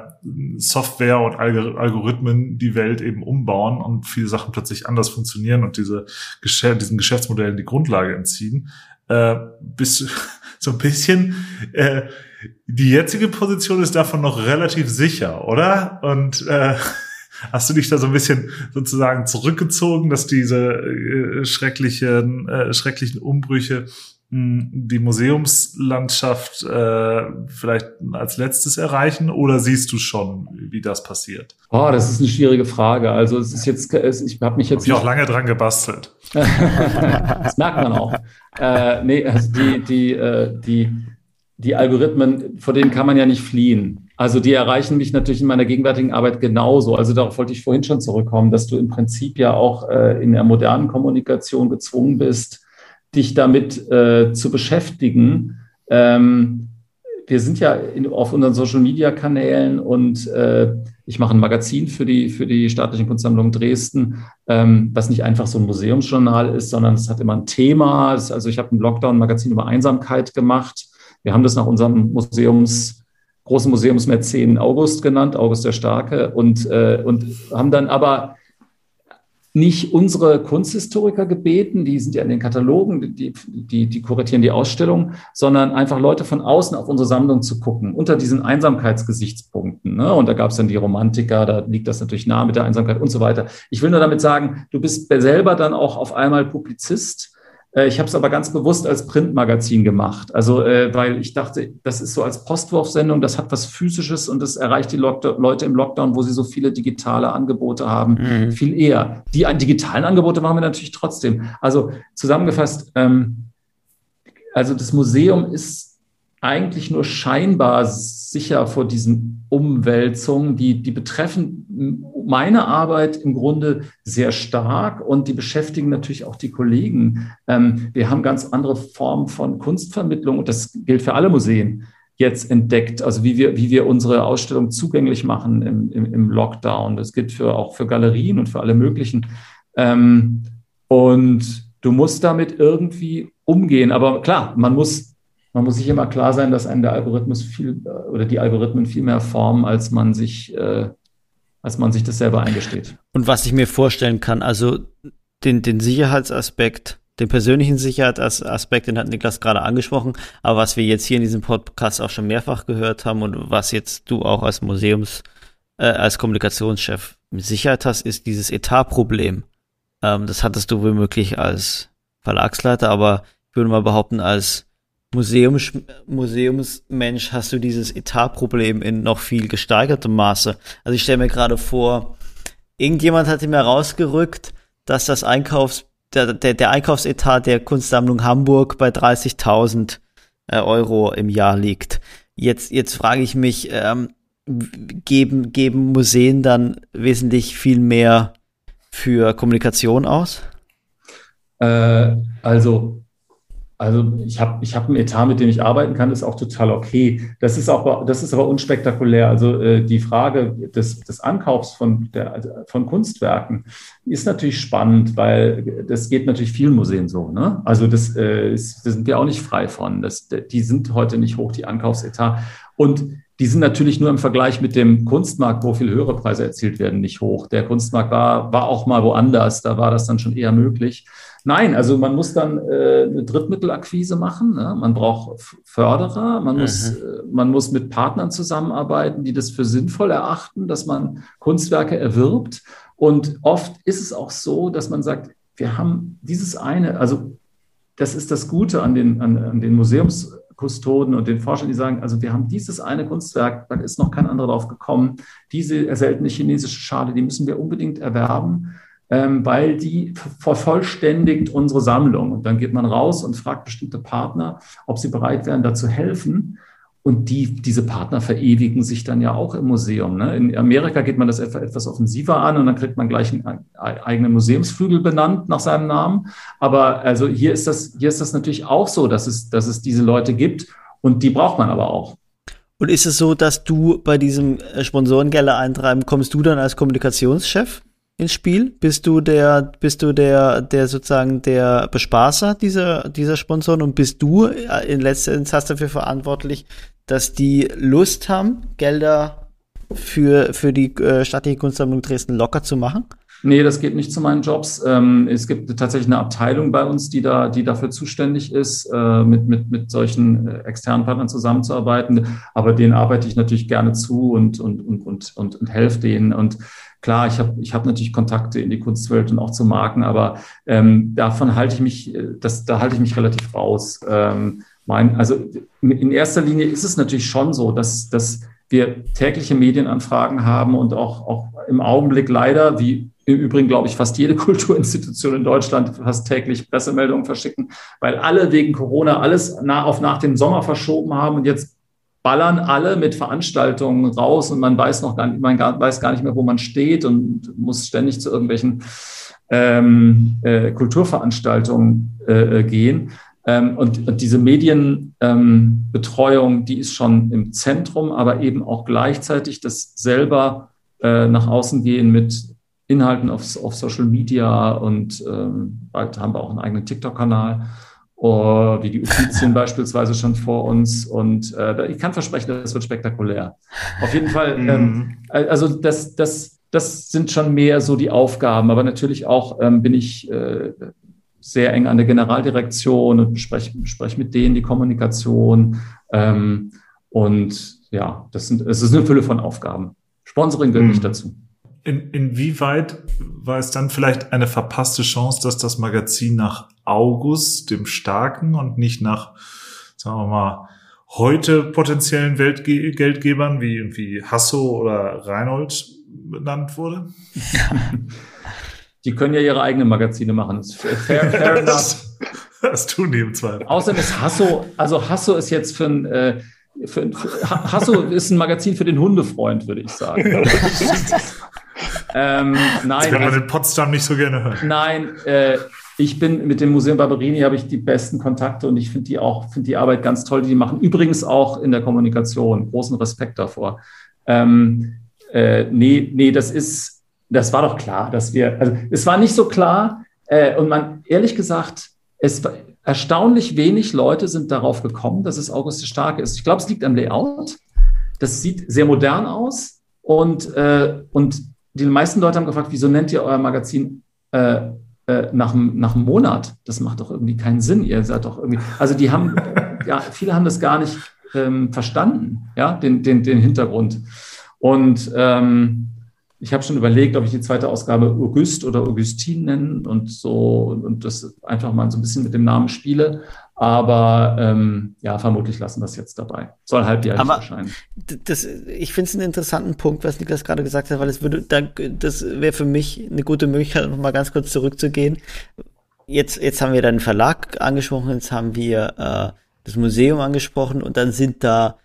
Software und Algorithmen die Welt eben umbauen und viele Sachen plötzlich anders funktionieren und diese Geschäft diesen Geschäftsmodellen die Grundlage entziehen. Äh, bis *laughs* so ein bisschen äh, die jetzige Position ist davon noch relativ sicher, oder? Und äh, *laughs* Hast du dich da so ein bisschen sozusagen zurückgezogen, dass diese äh, schrecklichen, äh, schrecklichen Umbrüche mh, hm, die Museumslandschaft äh, vielleicht als letztes erreichen oder siehst du schon, wie das passiert? Oh, das ist eine schwierige Frage. Also es ist jetzt, ich habe mich jetzt hab ich auch lange dran gebastelt. *laughs* das merkt man auch. Äh, nee, also die, die, äh, die, die Algorithmen, vor denen kann man ja nicht fliehen. Also die erreichen mich natürlich in meiner gegenwärtigen Arbeit genauso. Also darauf wollte ich vorhin schon zurückkommen, dass du im Prinzip ja auch äh, in der modernen Kommunikation gezwungen bist, dich damit äh, zu beschäftigen. Ähm, wir sind ja in, auf unseren Social-Media-Kanälen und äh, ich mache ein Magazin für die, für die staatlichen Kunstsammlungen Dresden, ähm, was nicht einfach so ein Museumsjournal ist, sondern es hat immer ein Thema. also ich habe ein Lockdown-Magazin über Einsamkeit gemacht. Wir haben das nach unserem Museums großen Museumsmäzen August genannt, August der Starke, und, äh, und haben dann aber nicht unsere Kunsthistoriker gebeten, die sind ja in den Katalogen, die, die, die kuratieren die Ausstellung, sondern einfach Leute von außen auf unsere Sammlung zu gucken, unter diesen Einsamkeitsgesichtspunkten. Ne? Und da gab es dann die Romantiker, da liegt das natürlich nah mit der Einsamkeit und so weiter. Ich will nur damit sagen, du bist selber dann auch auf einmal Publizist ich habe es aber ganz bewusst als Printmagazin gemacht. Also, äh, weil ich dachte, das ist so als Postwurfsendung, das hat was Physisches und das erreicht die Leute im Lockdown, wo sie so viele digitale Angebote haben, mhm. viel eher. Die digitalen Angebote machen wir natürlich trotzdem. Also zusammengefasst, ähm, also das Museum ist eigentlich nur scheinbar sicher vor diesen Umwälzungen, die, die betreffen meine Arbeit im Grunde sehr stark und die beschäftigen natürlich auch die Kollegen. Ähm, wir haben ganz andere Formen von Kunstvermittlung und das gilt für alle Museen jetzt entdeckt, also wie wir, wie wir unsere Ausstellung zugänglich machen im, im, im Lockdown. Das gilt für, auch für Galerien und für alle möglichen. Ähm, und du musst damit irgendwie umgehen. Aber klar, man muss man muss sich immer klar sein, dass einem der Algorithmus viel äh, oder die Algorithmen viel mehr formen, als man sich, äh, als man sich das selber eingesteht. Und was ich mir vorstellen kann, also den, den Sicherheitsaspekt, den persönlichen Sicherheitsaspekt, den hat Niklas gerade angesprochen, aber was wir jetzt hier in diesem Podcast auch schon mehrfach gehört haben und was jetzt du auch als Museums, äh, als Kommunikationschef mit Sicherheit hast, ist dieses Etatproblem. Ähm, das hattest du womöglich als Verlagsleiter, aber ich würde mal behaupten, als Museums, Museumsmensch hast du dieses Etatproblem in noch viel gesteigertem Maße. Also ich stelle mir gerade vor, irgendjemand hat mir rausgerückt, dass das Einkaufs, der, der, der Einkaufsetat der Kunstsammlung Hamburg bei 30.000 äh, Euro im Jahr liegt. Jetzt, jetzt frage ich mich, ähm, geben, geben Museen dann wesentlich viel mehr für Kommunikation aus? Äh, also Also ich habe ich hab einen Etat, mit dem ich arbeiten kann, ist auch total okay. Das ist auch das ist aber unspektakulär. Also äh, die Frage des, des Ankaufs von, der, von Kunstwerken ist natürlich spannend, weil das geht natürlich vielen Museen so. Ne? Also das, äh, ist, das sind wir auch nicht frei von. Das, die sind heute nicht hoch, die Ankaufsetat. Und die sind natürlich nur im Vergleich mit dem Kunstmarkt, wo viel höhere Preise erzielt werden, nicht hoch. Der Kunstmarkt war, war auch mal woanders, da war das dann schon eher möglich. Nein, also man muss dann äh, eine Drittmittelakquise machen. Ne? Man braucht Förderer, man, mhm. muss, äh, man muss mit Partnern zusammenarbeiten, die das für sinnvoll erachten, dass man Kunstwerke erwirbt. Und oft ist es auch so, dass man sagt, wir haben dieses eine, also das ist das Gute an den, an, an den Museumskustoden und den Forschern, die sagen, also wir haben dieses eine Kunstwerk, da ist noch kein anderer drauf gekommen. Diese seltene chinesische Schale, die müssen wir unbedingt erwerben ähm, weil die vervollständigt unsere Sammlung. Und dann geht man raus und fragt bestimmte Partner, ob sie bereit wären, da zu helfen. Und die, diese Partner verewigen sich dann ja auch im Museum. Ne? In Amerika geht man das etwas offensiver an und dann kriegt man gleich einen eigenen Museumsflügel benannt nach seinem Namen. Aber also hier ist das, hier ist das natürlich auch so, dass es, dass es diese Leute gibt und die braucht man aber auch. Und ist es so, dass du bei diesem Sponsorengelder eintreiben, kommst du dann als Kommunikationschef? Ins Spiel? Bist du der, bist du der, der sozusagen der Bespaßer dieser, dieser Sponsoren und bist du äh, in letzter Instanz dafür verantwortlich, dass die Lust haben, Gelder für, für die äh, staatliche Kunstsammlung Dresden locker zu machen? Nee, das geht nicht zu meinen Jobs. Ähm, es gibt tatsächlich eine Abteilung bei uns, die da, die dafür zuständig ist, äh, mit, mit, mit solchen äh, externen Partnern zusammenzuarbeiten. Aber denen arbeite ich natürlich gerne zu und, und, und, und, und, und helfe denen. Und Klar, ich habe ich hab natürlich Kontakte in die Kunstwelt und auch zu Marken, aber ähm, davon halte ich mich, äh, das, da halte ich mich relativ raus. Ähm, mein, also in erster Linie ist es natürlich schon so, dass, dass wir tägliche Medienanfragen haben und auch, auch im Augenblick leider, wie im Übrigen, glaube ich, fast jede *laughs* Kulturinstitution in Deutschland fast täglich Pressemeldungen verschicken, weil alle wegen Corona alles nach, auf nach dem Sommer verschoben haben und jetzt ballern alle mit Veranstaltungen raus und man weiß noch gar nicht, man weiß gar nicht mehr, wo man steht und muss ständig zu irgendwelchen ähm, äh, Kulturveranstaltungen äh, äh gehen. Ähm, und, und, diese Medienbetreuung, ähm, die ist schon im Zentrum, aber eben auch gleichzeitig das selber äh, nach außen gehen mit Inhalten auf, auf Social Media und ähm, bald haben wir auch einen eigenen TikTok-Kanal oh, wie die Uffizien *laughs* beispielsweise schon vor uns. Und äh, ich kann versprechen, das wird spektakulär. Auf jeden Fall, mhm. ähm, also das, das, das sind schon mehr so die Aufgaben, aber natürlich auch ähm, bin ich äh, sehr eng an der Generaldirektion und bespreche, bespreche mit denen die Kommunikation. Ähm, und ja, das sind, es ist eine Fülle von Aufgaben. Sponsoring gehört mhm. nicht dazu. In, inwieweit war es dann vielleicht eine verpasste Chance, dass das Magazin nach August, dem Starken, und nicht nach, sagen wir mal, heute potenziellen Weltgeldgebern wie irgendwie Hasso oder Reinhold benannt wurde? *laughs* Die können ja ihre eigenen Magazine machen. Fair, fair *laughs* enough. Das tun die im Zweifel. Außerdem ist Hasso, also Hasso ist jetzt für ein, äh, für, für, Hasso ist ein Magazin für den Hundefreund, würde ich sagen. *laughs* ähm, nein, das kann man also, in Potsdam nicht so gerne hören. Nein, äh, ich bin mit dem Museum Barberini habe ich die besten Kontakte und ich finde die auch, finde die Arbeit ganz toll, die die machen. Übrigens auch in der Kommunikation. Großen Respekt davor. Ähm, äh, nee, nee, das ist, das war doch klar, dass wir, also es war nicht so klar äh, und man, ehrlich gesagt, es war erstaunlich wenig Leute sind darauf gekommen, dass es August der Starke ist. Ich glaube, es liegt am Layout. Das sieht sehr modern aus und, äh, und die meisten Leute haben gefragt, wieso nennt ihr euer Magazin äh, äh, nach, nach einem Monat? Das macht doch irgendwie keinen Sinn. Ihr seid doch irgendwie, also die haben, *laughs* ja, viele haben das gar nicht ähm, verstanden, ja, den, den, den Hintergrund. Und ähm, ich habe schon überlegt, ob ich die zweite Ausgabe August oder Augustin nennen und so und das einfach mal so ein bisschen mit dem Namen spiele. Aber ähm, ja, vermutlich lassen wir es jetzt dabei. Soll halbjährig Aber erscheinen. Das, ich finde es einen interessanten Punkt, was Niklas gerade gesagt hat, weil es würde, das wäre für mich eine gute Möglichkeit, noch mal ganz kurz zurückzugehen. Jetzt, jetzt haben wir dann den Verlag angesprochen, jetzt haben wir äh, das Museum angesprochen und dann sind da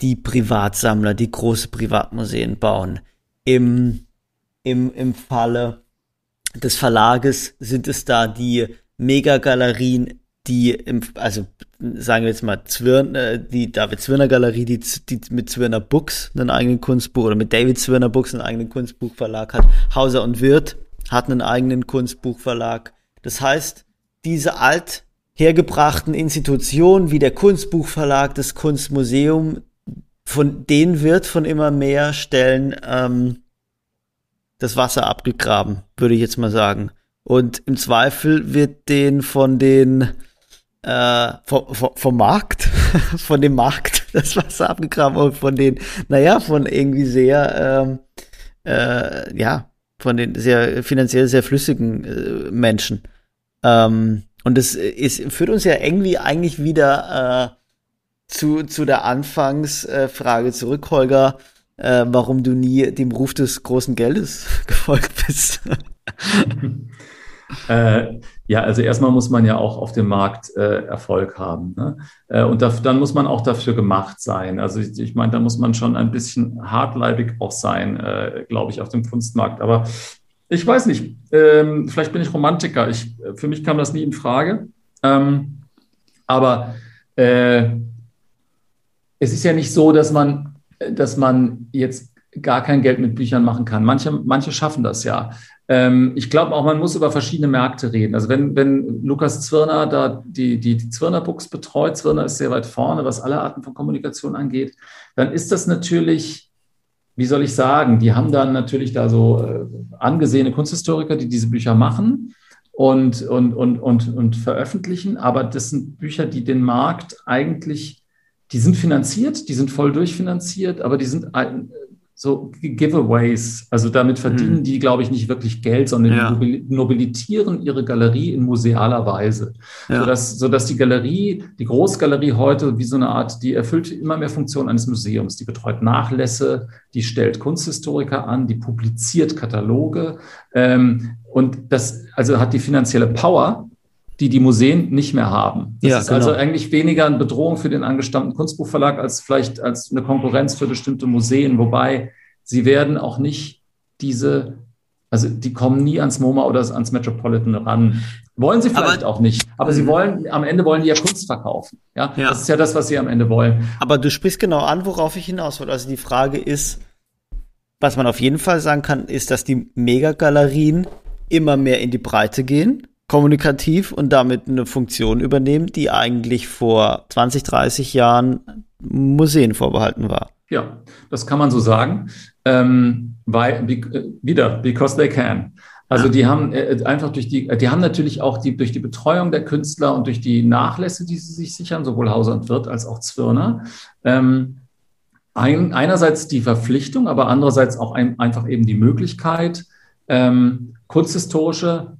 die Privatsammler, die große Privatmuseen bauen. Im, im, im Falle des Verlages sind es da die Megagalerien, die, im, also sagen wir jetzt mal, Zwirn, äh, die David Zwirner Galerie, die, die mit Zwirner Books einen eigenen Kunstbuch oder mit David Zwirner Books einen eigenen Kunstbuchverlag hat. Hauser und Wirth hat einen eigenen Kunstbuchverlag. Das heißt, diese alt hergebrachten Institutionen wie der Kunstbuchverlag, das Kunstmuseum, von denen wird von immer mehr Stellen ähm, das Wasser abgegraben, würde ich jetzt mal sagen. Und im Zweifel wird den von den äh, vom, vom Markt, *laughs* von dem Markt *laughs* das Wasser abgegraben und von den, naja, von irgendwie sehr, ähm, äh, ja, von den sehr finanziell sehr flüssigen äh, Menschen. Ähm, und das ist, führt uns ja irgendwie eigentlich wieder äh, zu, zu der Anfangsfrage zurück, Holger, äh, warum du nie dem Ruf des großen Geldes *laughs* gefolgt bist. Äh, ja, also erstmal muss man ja auch auf dem Markt äh, Erfolg haben. Ne? Äh, und da, dann muss man auch dafür gemacht sein. Also ich, ich meine, da muss man schon ein bisschen hartleibig auch sein, äh, glaube ich, auf dem Kunstmarkt. Aber ich weiß nicht, ähm, vielleicht bin ich Romantiker. Ich, für mich kam das nie in Frage. Ähm, aber äh, es ist ja nicht so, dass man, dass man jetzt gar kein Geld mit Büchern machen kann. Manche, manche schaffen das ja. Ähm, ich glaube auch, man muss über verschiedene Märkte reden. Also wenn, wenn Lukas Zwirner da die, die, die Zwirner Books betreut, Zwirner ist sehr weit vorne, was alle Arten von Kommunikation angeht, dann ist das natürlich, wie soll ich sagen, die haben dann natürlich da so äh, angesehene Kunsthistoriker, die diese Bücher machen und, und, und, und, und veröffentlichen, aber das sind Bücher, die den Markt eigentlich, die sind finanziert, die sind voll durchfinanziert, aber die sind so Giveaways. Also damit verdienen mhm. die, glaube ich, nicht wirklich Geld, sondern ja. die nobilitieren ihre Galerie in musealer Weise. Ja. Sodass, sodass die Galerie, die Großgalerie heute wie so eine Art, die erfüllt immer mehr Funktionen eines Museums. Die betreut Nachlässe, die stellt Kunsthistoriker an, die publiziert Kataloge. Ähm, und das also hat die finanzielle Power, die die Museen nicht mehr haben. Das ja, ist also genau. also eigentlich weniger eine Bedrohung für den angestammten Kunstbuchverlag als vielleicht als eine Konkurrenz für bestimmte Museen, wobei sie werden auch nicht diese, also die kommen nie ans MoMA oder ans Metropolitan ran. Wollen sie vielleicht aber, auch nicht, aber sie mhm. wollen, am Ende wollen die ja Kunst verkaufen. Ja? ja, das ist ja das, was sie am Ende wollen. Aber du sprichst genau an, worauf ich hinaus will. Also die Frage ist, was man auf jeden Fall sagen kann, ist, dass die Megagalerien immer mehr in die Breite gehen kommunikativ und damit eine Funktion übernehmen, die eigentlich vor 20, 30 Jahren Museen vorbehalten war. Ja, das kann man so sagen. Ähm, weil, be, wieder, because they can. Also die haben äh, einfach durch die, die haben natürlich auch die, durch die Betreuung der Künstler und durch die Nachlässe, die sie sich sichern, sowohl Hauser und Wirth als auch Zwirner, ähm, ein, einerseits die Verpflichtung, aber andererseits auch ein, einfach eben die Möglichkeit, ähm, kunsthistorische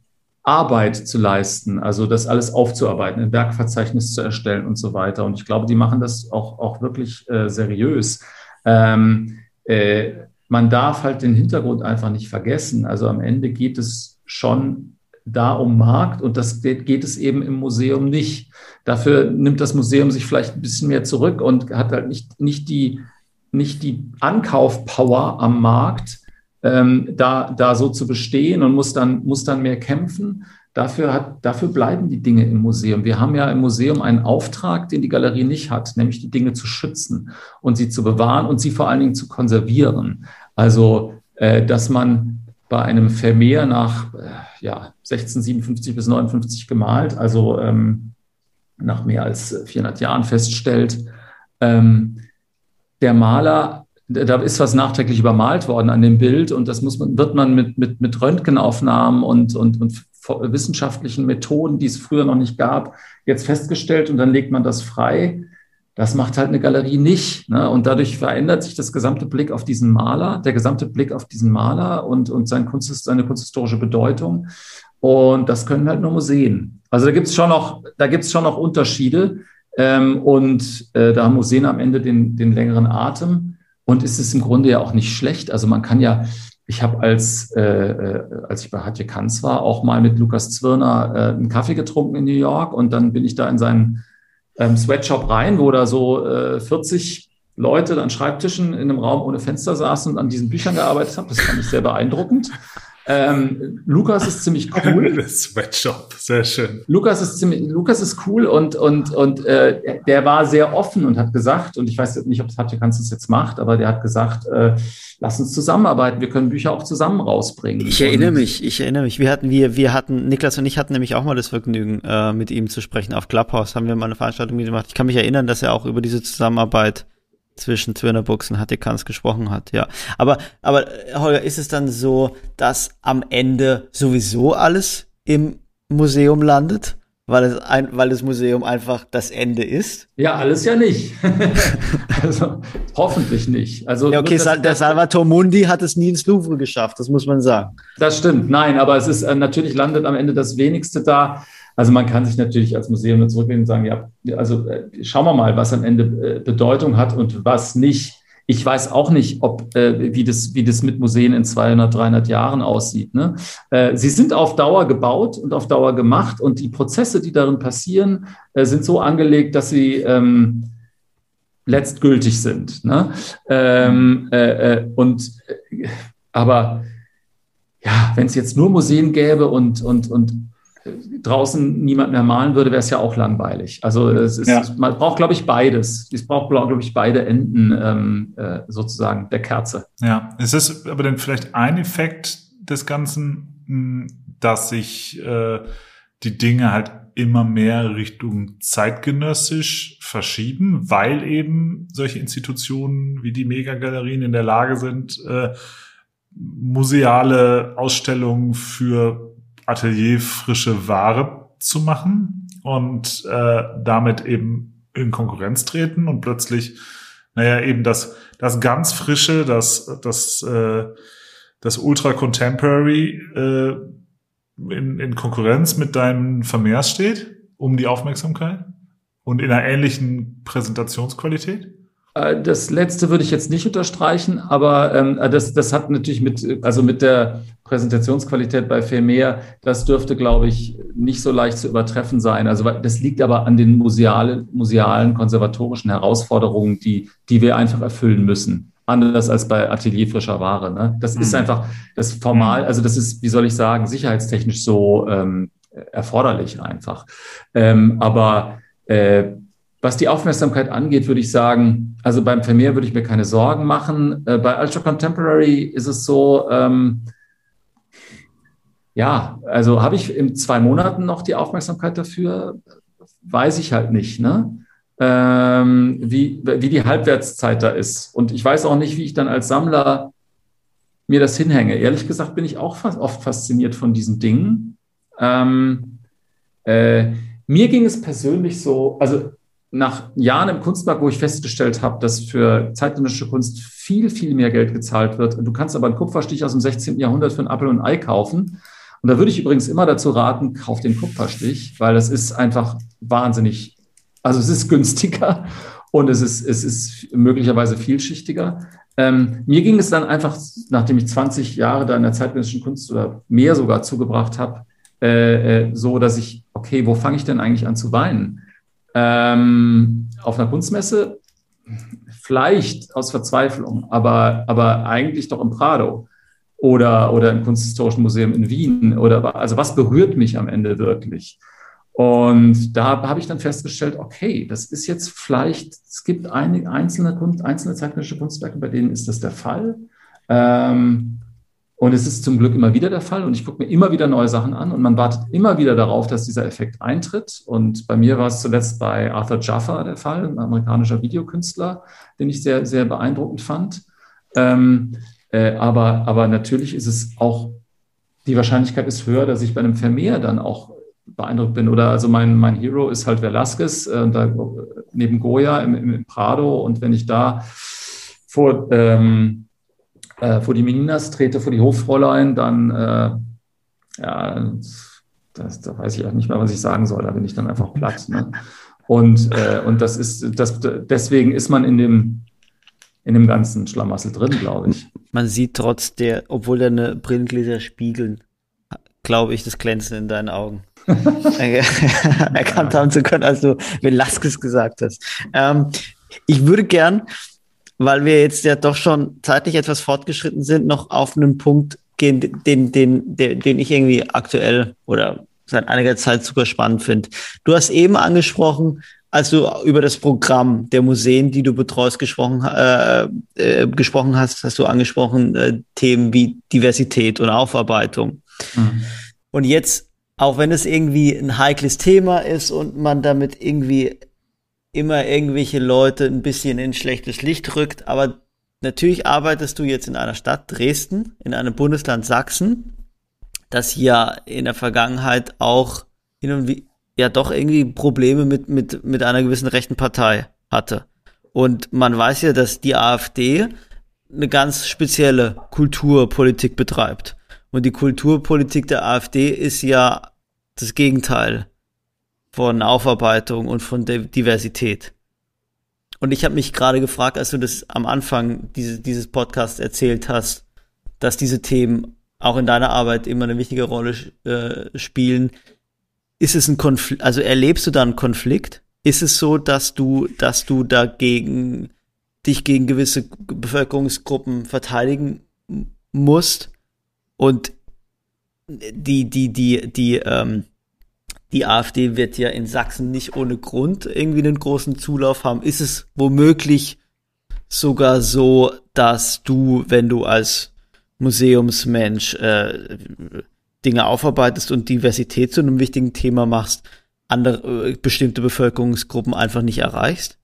Arbeit zu leisten, also das alles aufzuarbeiten, ein Werkverzeichnis zu erstellen und so weiter. Und ich glaube, die machen das auch, auch wirklich äh, seriös. Ähm, äh, man darf halt den Hintergrund einfach nicht vergessen. Also am Ende geht es schon da um Markt und das geht, es eben im Museum nicht. Dafür nimmt das Museum sich vielleicht ein bisschen mehr zurück und hat halt nicht, nicht die, nicht die Ankaufpower am Markt, ähm, da, da so zu bestehen und muss dann, muss dann mehr kämpfen. Dafür, hat, dafür bleiben die Dinge im Museum. Wir haben ja im Museum einen Auftrag, den die Galerie nicht hat, nämlich die Dinge zu schützen und sie zu bewahren und sie vor allen Dingen zu konservieren. Also, äh, dass man bei einem Vermeer nach äh, ja, 1657 bis 59 gemalt, also ähm, nach mehr als 400 Jahren feststellt, ähm, der Maler da ist was nachträglich übermalt worden an dem Bild und das muss man, wird man mit, mit, mit Röntgenaufnahmen und, und, und wissenschaftlichen Methoden, die es früher noch nicht gab, jetzt festgestellt und dann legt man das frei. Das macht halt eine Galerie nicht. Ne? Und dadurch verändert sich das gesamte Blick auf diesen Maler, der gesamte Blick auf diesen Maler und, und sein Kunst, seine kunsthistorische Bedeutung. Und das können halt nur Museen. Also da gibt es schon noch, da gibt es schon noch Unterschiede. Ähm, und äh, da haben Museen am Ende den, den längeren Atem. Und es ist im Grunde ja auch nicht schlecht. Also man kann ja, ich habe als, äh, äh, als ich bei Hatje Kanz war, auch mal mit Lukas Zwirner äh, einen Kaffee getrunken in New York und dann bin ich da in seinen ähm, Sweatshop rein, wo da so äh, 40 Leute an Schreibtischen in einem Raum ohne Fenster saßen und an diesen Büchern gearbeitet haben. Das fand ich sehr beeindruckend. Ähm, Lukas ist ziemlich *laughs* cool. Sweatshop, sehr schön. Lukas ist ziemlich, Lukas ist cool und, und, und äh, der war sehr offen und hat gesagt, und ich weiß nicht, ob Hatje Kanz das jetzt macht, aber der hat gesagt, äh, lass uns zusammenarbeiten, wir können Bücher auch zusammen rausbringen. Ich erinnere mich, ich erinnere mich. Wir hatten, wir, wir hatten, Niklas und ich hatten nämlich auch mal das Vergnügen, äh, mit ihm zu sprechen. Auf Clubhouse haben wir mal eine Veranstaltung gemacht. Ich kann mich erinnern, dass er auch über diese Zusammenarbeit zwischen Twinner Books und Hattikans gesprochen hat, ja. Aber, aber Holger, ist es dann so, dass am Ende sowieso alles im Museum landet? Weil es ein, weil das Museum einfach das Ende ist? Ja, alles ja nicht. *laughs* also hoffentlich nicht. Also ja, okay, das, der Salvatore Mundi hat es nie ins Louvre geschafft, das muss man sagen. Das stimmt, nein, aber es ist äh, natürlich landet am Ende das wenigste da. Also man kann sich natürlich als Museum nur zurücklehnen und sagen, ja, also äh, schauen wir mal, was am Ende äh, Bedeutung hat und was nicht. Ich weiß auch nicht, ob äh, wie das wie das mit Museen in 200, 300 Jahren aussieht. Ne? Äh, sie sind auf Dauer gebaut und auf Dauer gemacht und die Prozesse, die darin passieren, äh, sind so angelegt, dass sie ähm, letztgültig sind. Ne? Ähm, äh, äh, und äh, aber ja, wenn es jetzt nur Museen gäbe und und und draußen niemand mehr malen würde, wäre es ja auch langweilig. Also es ist, ja. man braucht, glaube ich, beides. Es braucht, glaube ich, beide Enden ähm, äh, sozusagen der Kerze. Ja, es ist aber dann vielleicht ein Effekt des Ganzen, hm, dass sich äh, die Dinge halt immer mehr Richtung zeitgenössisch verschieben, weil eben solche Institutionen wie die Megagalerien in der Lage sind, äh, museale Ausstellungen für Atelier frische Ware zu machen und äh, damit eben in Konkurrenz treten und plötzlich, naja, eben das, das ganz frische, das, das, äh, das Ultra Contemporary äh, in, in Konkurrenz mit deinem Vermehrs steht, um die Aufmerksamkeit und in einer ähnlichen Präsentationsqualität? Äh, das letzte würde ich jetzt nicht unterstreichen, aber ähm, äh, das, das hat natürlich mit, also mit der Präsentationsqualität bei Vermeer, das dürfte, glaube ich, nicht so leicht zu übertreffen sein. Also das liegt aber an den musealen, musealen konservatorischen Herausforderungen, die, die wir einfach erfüllen müssen. Anders als bei Atelier frischer Ware. Ne? Das mhm. ist einfach das formal, also das ist, wie soll ich sagen, sicherheitstechnisch so ähm, erforderlich einfach. Ähm, aber äh, was die Aufmerksamkeit angeht, würde ich sagen, also beim Vermeer würde ich mir keine Sorgen machen. Äh, bei Ultra Contemporary ist es so, ähm, ja, also habe ich in zwei Monaten noch die Aufmerksamkeit dafür? Weiß ich halt nicht, ne? Ähm, wie, wie die Halbwertszeit da ist. Und ich weiß auch nicht, wie ich dann als Sammler mir das hinhänge. Ehrlich gesagt bin ich auch oft fasziniert von diesen Dingen. Ähm, äh, mir ging es persönlich so, also nach Jahren im Kunstmarkt, wo ich festgestellt habe, dass für zeitgenössische Kunst viel, viel mehr Geld gezahlt wird. Du kannst aber einen Kupferstich aus dem 16. Jahrhundert für einen Apfel und ein Ei kaufen. Und da würde ich übrigens immer dazu raten, kauf den Kupferstich, weil das ist einfach wahnsinnig, also es ist günstiger *laughs* und es ist, es ist möglicherweise vielschichtiger. Ähm, mir ging es dann einfach, nachdem ich 20 Jahre da in der zeitgenössischen Kunst oder mehr sogar zugebracht habe, äh, äh, so, dass ich, okay, wo fange ich denn eigentlich an zu weinen? Ähm, auf einer Kunstmesse vielleicht aus Verzweiflung, aber, aber eigentlich doch im Prado oder, oder im Kunsthistorischen Museum in Wien oder also was berührt mich am Ende wirklich? Und da habe ich dann festgestellt, okay, das ist jetzt vielleicht, es gibt einige einzelne einzelne zeitgenössische Kunstwerke, bei denen ist das der Fall. Ähm, und es ist zum Glück immer wieder der Fall und ich gucke mir immer wieder neue Sachen an und man wartet immer wieder darauf, dass dieser Effekt eintritt. Und bei mir war es zuletzt bei Arthur Jaffa der Fall, ein amerikanischer Videokünstler, den ich sehr, sehr beeindruckend fand. Ähm, äh, aber, aber natürlich ist es auch, die Wahrscheinlichkeit ist höher, dass ich bei einem Vermehr dann auch beeindruckt bin. Oder also mein, mein Hero ist halt Velasquez, äh, da, neben Goya im, im, Prado. Und wenn ich da vor, ähm, äh, vor die Meninas trete, vor die Hoffräulein, dann, äh, ja, das, da weiß ich auch nicht mehr, was ich sagen soll. Da bin ich dann einfach platt. Ne? Und, äh, und das ist, das, deswegen ist man in dem, in dem ganzen Schlamassel drin, glaube ich. Man sieht trotz der, obwohl deine Brillengläser spiegeln, glaube ich, das Glänzen in deinen Augen. *laughs* *laughs* erkannt haben zu können, als du Velasquez gesagt hast. Ähm, ich würde gern weil wir jetzt ja doch schon zeitlich etwas fortgeschritten sind, noch auf einen Punkt gehen, den, den, den, den ich irgendwie aktuell oder seit einiger Zeit super spannend finde. Du hast eben angesprochen, als du über das Programm der Museen, die du betreust, gesprochen, äh, äh, gesprochen hast, hast du angesprochen äh, Themen wie Diversität und Aufarbeitung. Mhm. Und jetzt, auch wenn es irgendwie ein heikles Thema ist und man damit irgendwie immer irgendwelche Leute ein bisschen in schlechtes Licht rückt, aber natürlich arbeitest du jetzt in einer Stadt, Dresden, in einem Bundesland Sachsen, das ja in der Vergangenheit auch hin und wie, ja doch irgendwie Probleme mit, mit, mit einer gewissen rechten Partei hatte. Und man weiß ja, dass die AfD eine ganz spezielle Kulturpolitik betreibt. Und die Kulturpolitik der AfD ist ja das Gegenteil von Aufarbeitung und von Diversität. Und ich habe mich gerade gefragt, als du das am Anfang diese, dieses Podcasts erzählt hast, dass diese Themen auch in deiner Arbeit immer eine wichtige Rolle äh, spielen ist es ein Konflikt, also erlebst du da einen Konflikt? Ist es so, dass du, dass du dagegen dich gegen gewisse Bevölkerungsgruppen verteidigen musst und die, die, die, die, ähm, die AfD wird ja in Sachsen nicht ohne Grund irgendwie einen großen Zulauf haben. Ist es womöglich sogar so, dass du, wenn du als Museumsmensch äh, Dinge aufarbeitest und Diversität zu einem wichtigen Thema machst, andere äh, bestimmte Bevölkerungsgruppen einfach nicht erreichst?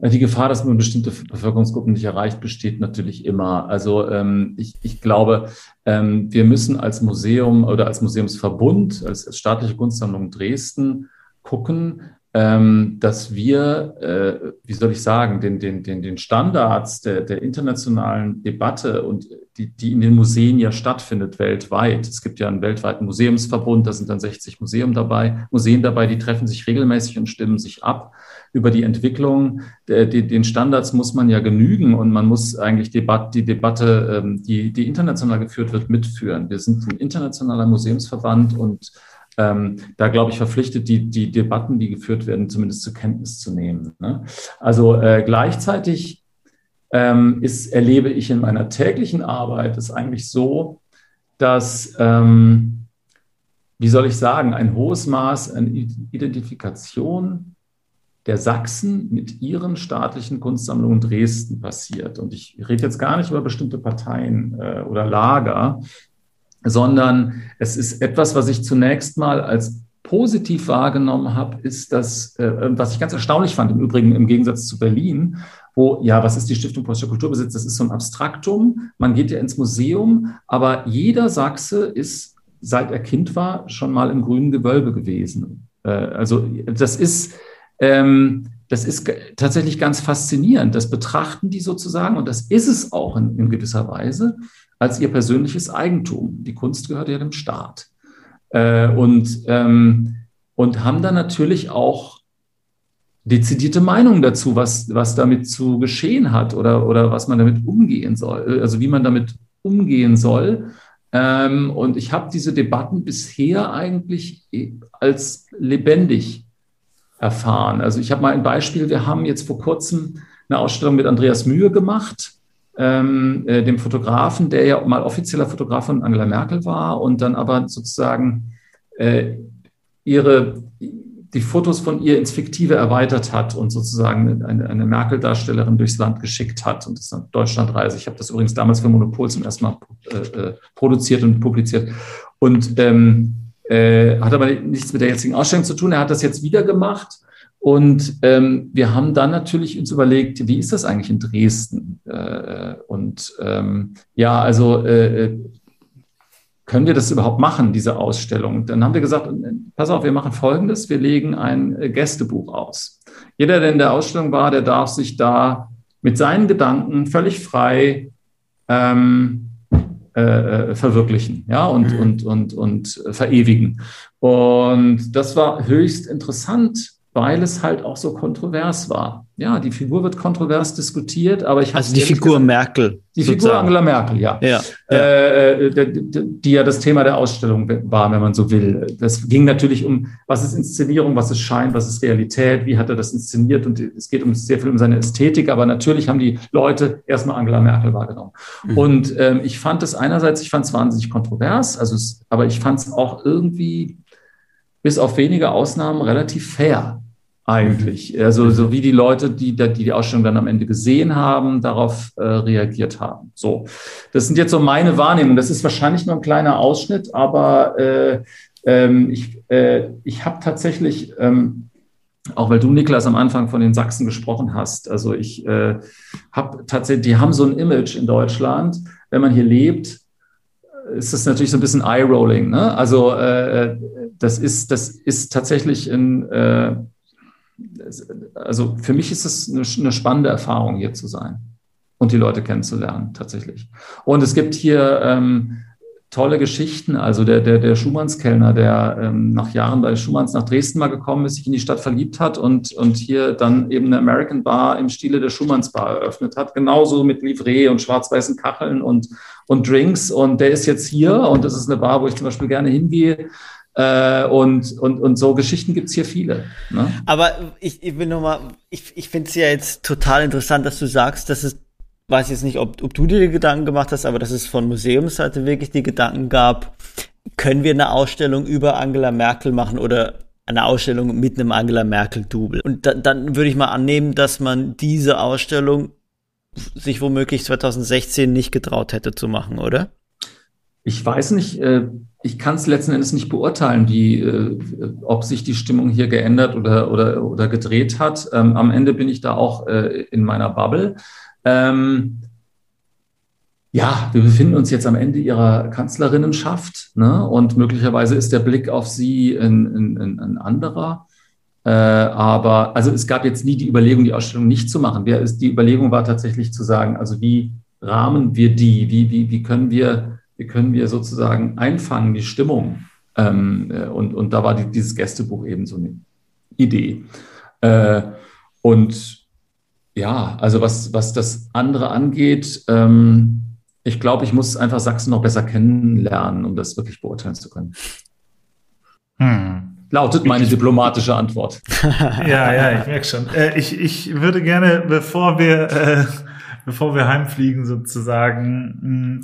Die Gefahr, dass man bestimmte Bevölkerungsgruppen nicht erreicht, besteht natürlich immer. Also ähm, ich, ich glaube, ähm, wir müssen als Museum oder als Museumsverbund, als, als staatliche Kunstsammlung Dresden gucken, ähm, dass wir, äh, wie soll ich sagen, den, den, den, den Standards der, der internationalen Debatte und die, die in den Museen ja stattfindet weltweit. Es gibt ja einen weltweiten Museumsverbund, da sind dann 60 Museum dabei, Museen dabei, die treffen sich regelmäßig und stimmen sich ab über die Entwicklung. Der, die, den Standards muss man ja genügen und man muss eigentlich Debat, die Debatte, ähm, die, die international geführt wird, mitführen. Wir sind ein internationaler Museumsverband und ähm, da glaube ich verpflichtet, die, die Debatten, die geführt werden, zumindest zur Kenntnis zu nehmen. Ne? Also äh, gleichzeitig ähm, ist, erlebe ich in meiner täglichen Arbeit es eigentlich so, dass, ähm, wie soll ich sagen, ein hohes Maß an Identifikation der Sachsen mit ihren staatlichen Kunstsammlungen Dresden passiert. Und ich rede jetzt gar nicht über bestimmte Parteien äh, oder Lager, sondern es ist etwas, was ich zunächst mal als positiv wahrgenommen habe, ist das, äh, was ich ganz erstaunlich fand, im Übrigen im Gegensatz zu Berlin, wo, ja, was ist die Stiftung Polnischer Kulturbesitz? Das ist so ein Abstraktum. Man geht ja ins Museum, aber jeder Sachse ist, seit er Kind war, schon mal im grünen Gewölbe gewesen. Äh, also das ist, ähm, das ist tatsächlich ganz faszinierend. Das betrachten die sozusagen, und das ist es auch in, in gewisser Weise, als ihr persönliches Eigentum. Die Kunst gehört ja dem Staat. Äh, und, ähm, und haben dann natürlich auch dezidierte Meinungen dazu, was, was damit zu geschehen hat oder, oder was man damit umgehen soll, also wie man damit umgehen soll. Ähm, und ich habe diese Debatten bisher eigentlich als lebendig erfahren. Also ich habe mal ein Beispiel, wir haben jetzt vor kurzem eine Ausstellung mit Andreas Mühe gemacht ähm, äh, dem Fotografen, der ja mal offizieller Fotograf von Angela Merkel war und dann aber sozusagen äh, ihre die Fotos von ihr ins Fiktive erweitert hat und sozusagen eine, eine Merkel-Darstellerin durchs Land geschickt hat und das eine Deutschlandreise. Ich habe das übrigens damals für Monopol zum ersten Mal äh, äh, produziert und publiziert und ähm, äh, hat aber nichts mit der jetzigen Ausstellung zu tun. Er hat das jetzt wieder gemacht und ähm, wir haben dann natürlich uns überlegt, wie ist das eigentlich in Dresden? Äh, und ähm, ja, also äh, können wir das überhaupt machen, diese Ausstellung? Dann haben wir gesagt, äh, pass auf, wir machen Folgendes, wir legen ein äh, Gästebuch aus. Jeder, der in der Ausstellung war, der darf sich da mit seinen Gedanken völlig frei ähm, äh, äh verwirklichen ja, und, mhm. und, und, und verewigen. Und das war höchst interessant weil es halt auch so kontrovers war. ja, die Figur wird kontrovers diskutiert, aber ich Also die Figur gesagt, Merkel. Die sozusagen. Figur Angela Merkel, ja. ja, ja. Äh, die, die, ja das Thema der Ausstellung war, wenn man so will. Das ging natürlich um, was ist Inszenierung, was ist Schein, was ist Realität, wie hat er das inszeniert und es geht um sehr viel um seine Ästhetik, aber natürlich haben die Leute erstmal Angela Merkel wahrgenommen. Mhm. Und ähm, ich fand es einerseits, ich fand es wahnsinnig kontrovers, also es, aber ich fand es auch irgendwie bis auf wenige Ausnahmen relativ fair eigentlich. Also so wie die Leute, die die, die Ausstellung dann am Ende gesehen haben, darauf äh, reagiert haben. So, das sind jetzt so meine Wahrnehmungen. Das ist wahrscheinlich nur ein kleiner Ausschnitt, aber äh, ähm, ich, äh, ich habe tatsächlich, ähm, auch weil du, Niklas, am Anfang von den Sachsen gesprochen hast, also ich äh, habe tatsächlich, die haben so ein Image in Deutschland, wenn man hier lebt, ist das natürlich so ein bisschen Eye-Rolling. Ne? Also äh, das ist, das ist tatsächlich ein äh, also für mich ist es eine, eine, spannende Erfahrung, hier zu sein und die Leute kennenzulernen, tatsächlich. Und es gibt hier ähm, tolle Geschichten. Also der, der, der Schumannskellner, der ähm, nach Jahren bei Schumanns nach Dresden mal gekommen ist, sich in die Stadt verliebt hat und, und hier dann eben eine American Bar im Stile der Schumanns Bar eröffnet hat. Genauso mit Livret und schwarz-weißen Kacheln und, und Drinks. Und der ist jetzt hier und das ist eine Bar, wo ich zum Beispiel gerne hingehe äh, und, und, und so Geschichten gibt's hier viele. Ne? Aber ich, ich bin nochmal, ich, ich finde es ja jetzt total interessant, dass du sagst, dass es, weiß jetzt nicht, ob, ob du dir die Gedanken gemacht hast, aber dass es von Museumsseite wirklich die Gedanken gab, können wir eine Ausstellung über Angela Merkel machen oder eine Ausstellung mit einem Angela Merkel-Double. Und da, dann würde ich mal annehmen, dass man diese Ausstellung sich womöglich 2016 nicht getraut hätte zu machen, oder? Ich weiß nicht, äh, ich kann es letzten Endes nicht beurteilen, wie, äh, ob sich die Stimmung hier geändert oder, oder, oder gedreht hat. Ähm, am Ende bin ich da auch äh, in meiner Bubble. Ähm, ja, wir befinden uns jetzt am Ende ihrer Kanzlerinnenschaft ne? und möglicherweise ist der Blick auf sie ein, ein, ein anderer. Äh, aber also es gab jetzt nie die Überlegung, die Ausstellung nicht zu machen. Die Überlegung war tatsächlich zu sagen, also wie rahmen wir die? Wie, wie, wie können wir wie können wir sozusagen einfangen, die Stimmung. Ähm, äh, und, und da war die, dieses Gästebuch eben so eine Idee. Äh, und ja, also was, was das andere angeht, ähm, ich glaube, ich muss einfach Sachsen noch besser kennenlernen, um das wirklich beurteilen zu können. Hm. Lautet meine diplomatische Antwort. *laughs* ja, ja, ich merke schon. Äh, ich, ich würde gerne, bevor wir, äh, bevor wir heimfliegen, sozusagen, hm,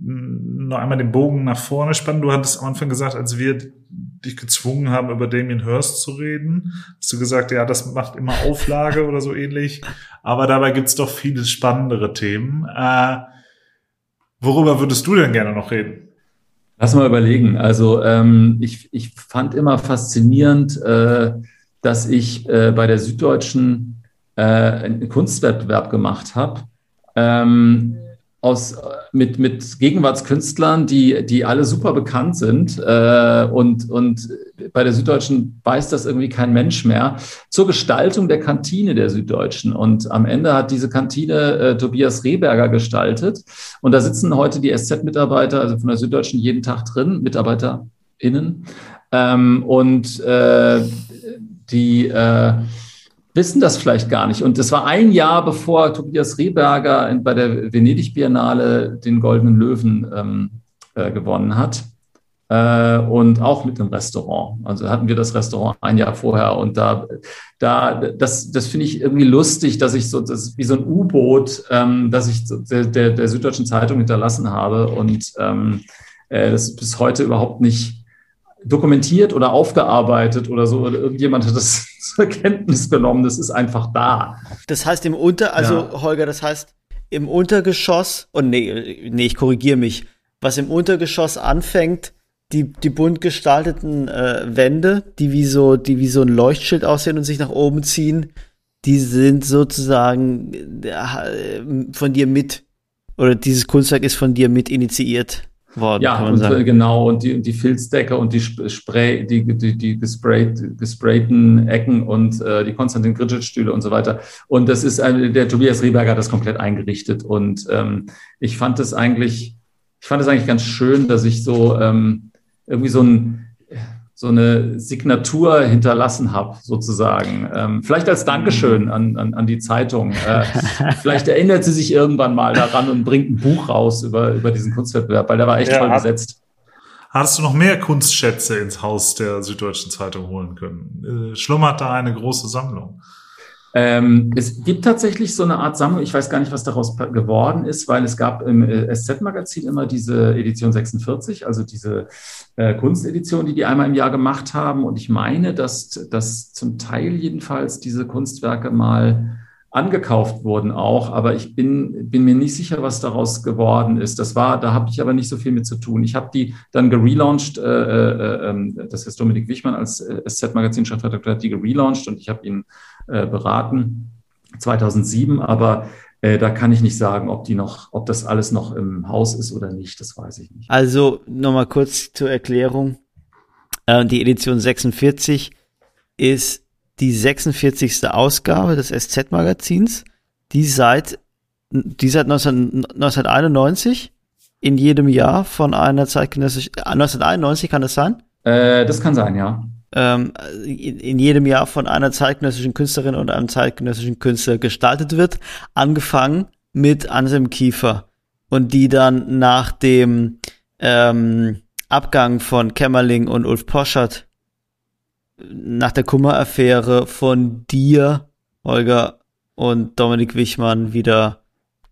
noch einmal den Bogen nach vorne spannen. Du hattest am Anfang gesagt, als wir dich gezwungen haben, über Damien Hirst zu reden, hast du gesagt, ja, das macht immer Auflage oder so ähnlich. Aber dabei gibt's doch viele spannendere Themen. Äh, worüber würdest du denn gerne noch reden? Lass mal überlegen. Also ähm, ich, ich fand immer faszinierend, äh, dass ich äh, bei der Süddeutschen äh, einen Kunstwettbewerb gemacht habe. Ähm, aus, mit, mit Gegenwartskünstlern, die, die alle super bekannt sind. Äh, und, und bei der Süddeutschen weiß das irgendwie kein Mensch mehr. Zur Gestaltung der Kantine der Süddeutschen. Und am Ende hat diese Kantine äh, Tobias Rehberger gestaltet. Und da sitzen heute die SZ-Mitarbeiter, also von der Süddeutschen, jeden Tag drin, MitarbeiterInnen. Ähm, und äh, die äh, wissen das vielleicht gar nicht. Und das war ein Jahr, bevor Tobias Rehberger bei der Venedig Biennale den Goldenen Löwen ähm, äh, gewonnen hat. Äh, und auch mit einem Restaurant. Also hatten wir das Restaurant ein Jahr vorher und da, da, das, das finde ich irgendwie lustig, dass ich so, das wie so ein U-Boot, ähm, dass ich der, der Süddeutschen Zeitung hinterlassen habe und ähm, äh, das bis heute überhaupt nicht dokumentiert oder aufgearbeitet oder so. Oder irgendjemand hat das *laughs* zur Kenntnis genommen. Das ist einfach da. Das heißt im Unter, also ja. Holger, das heißt im Untergeschoss, und oh, nee, nee, ich korrigiere mich, was im Untergeschoss anfängt, die, die bunt gestalteten äh, Wände, die wie so, die wie so ein Leuchtschild aussehen und sich nach oben ziehen, die sind sozusagen äh, von dir mit, oder dieses Kunstwerk ist von dir mit initiiert worden. Ja, und, sagen. genau. Und die, die Filzdecke und die Spray, die, die, die gesprayt, gesprayten Ecken und äh, die Konstantin Gritschitz-Stühle und so weiter. Und das ist ein, der Tobias Rieberger hat das komplett eingerichtet. Und ähm, ich fand es eigentlich, ich fand es eigentlich ganz schön, dass ich so ähm, irgendwie so ein so eine Signatur hinterlassen habe, sozusagen. Ähm, vielleicht als Dankeschön an, an, an die Zeitung. *laughs* Äh, vielleicht erinnert sie sich irgendwann mal daran und bringt ein Buch raus über, über diesen Kunstwettbewerb, weil der war echt ja, toll besetzt. Hattest du noch mehr Kunstschätze ins Haus der Süddeutschen Zeitung holen können? Äh, schlummert da eine große Sammlung? Ähm, es gibt tatsächlich so eine Art Sammlung. Ich weiß gar nicht, was daraus geworden ist, weil es gab im äh, SZ-Magazin immer diese Edition 46, also diese äh, Kunstedition, die die einmal im Jahr gemacht haben. Und ich meine, dass, dass zum Teil jedenfalls diese Kunstwerke mal angekauft wurden auch, aber ich bin, bin mir nicht sicher, was daraus geworden ist. Das war, da habe ich aber nicht so viel mit zu tun. Ich habe die dann gelauncht, äh, äh, äh, das ist Dominik Wichmann als äh, SZ-Magazin-Chefredakteur hat die gelauncht und ich habe ihn äh, beraten 2007, aber äh, da kann ich nicht sagen, ob die noch, ob das alles noch im Haus ist oder nicht, das weiß ich nicht. Also nochmal kurz zur Erklärung. Äh, die Edition 46 ist die 46. Ausgabe des SZ-Magazins, die seit, die seit 19, 1991 in jedem Jahr von einer zeitgenössischen, 1991 kann das sein? Äh, das kann sein, ja. Ähm, in, in, jedem Jahr von einer zeitgenössischen Künstlerin und einem zeitgenössischen Künstler gestaltet wird, angefangen mit Anselm Kiefer und die dann nach dem ähm, Abgang von Kämmerling und Ulf Poschert nach der Kummer-Affäre von dir, Holger und Dominik Wichmann wieder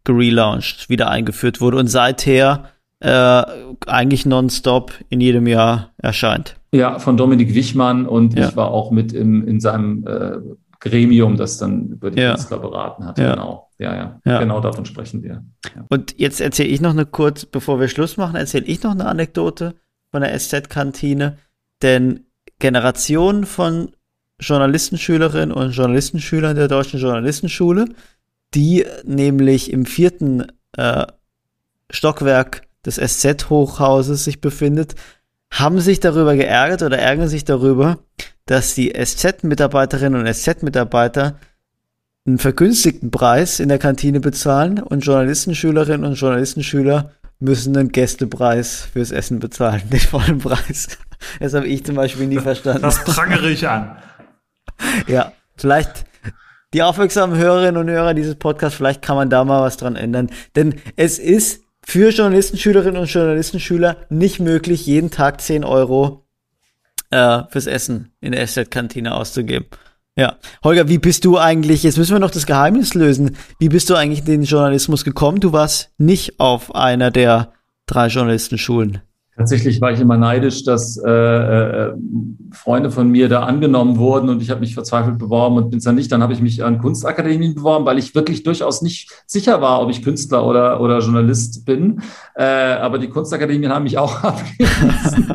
gelauncht, wieder eingeführt wurde und seither äh, eigentlich nonstop in jedem Jahr erscheint. Ja, von Dominik Wichmann und ja. ich war auch mit im, in seinem äh, Gremium, das dann über die ja. Künstler beraten hat. Ja. Genau. Ja, ja, ja. Genau davon sprechen wir. Und jetzt erzähle ich noch eine kurz, bevor wir Schluss machen, erzähle ich noch eine Anekdote von der SZ-Kantine, denn Generation von Journalistenschülerinnen und Journalistenschülern der Deutschen Journalistenschule, die nämlich im vierten äh, Stockwerk des SZ-Hochhauses sich befindet, haben sich darüber geärgert oder ärgern sich darüber, dass die SZ-Mitarbeiterinnen und SZ-Mitarbeiter einen vergünstigten Preis in der Kantine bezahlen und Journalistenschülerinnen und Journalistenschüler müssen einen Gästepreis fürs Essen bezahlen, *laughs* den vollen Preis. Das habe ich zum Beispiel nie verstanden. Das prangere ich an. Ja, vielleicht die aufmerksamen Hörerinnen und Hörer dieses Podcasts, vielleicht kann man da mal was dran ändern. Denn es ist für Journalistenschülerinnen und Journalistenschüler nicht möglich, jeden Tag 10 Euro äh, fürs Essen in der SZ-Kantine auszugeben. Ja. Holger, wie bist du eigentlich, jetzt müssen wir noch das Geheimnis lösen, wie bist du eigentlich in den Journalismus gekommen? Du warst nicht auf einer der drei Journalistenschulen. Tatsächlich war ich immer neidisch, dass äh, äh, Freunde von mir da angenommen wurden und ich habe mich verzweifelt beworben und bin es dann nicht. Dann habe ich mich an Kunstakademien beworben, weil ich wirklich durchaus nicht sicher war, ob ich Künstler oder, oder Journalist bin. Äh, aber die Kunstakademien haben mich auch *laughs* abgelehnt.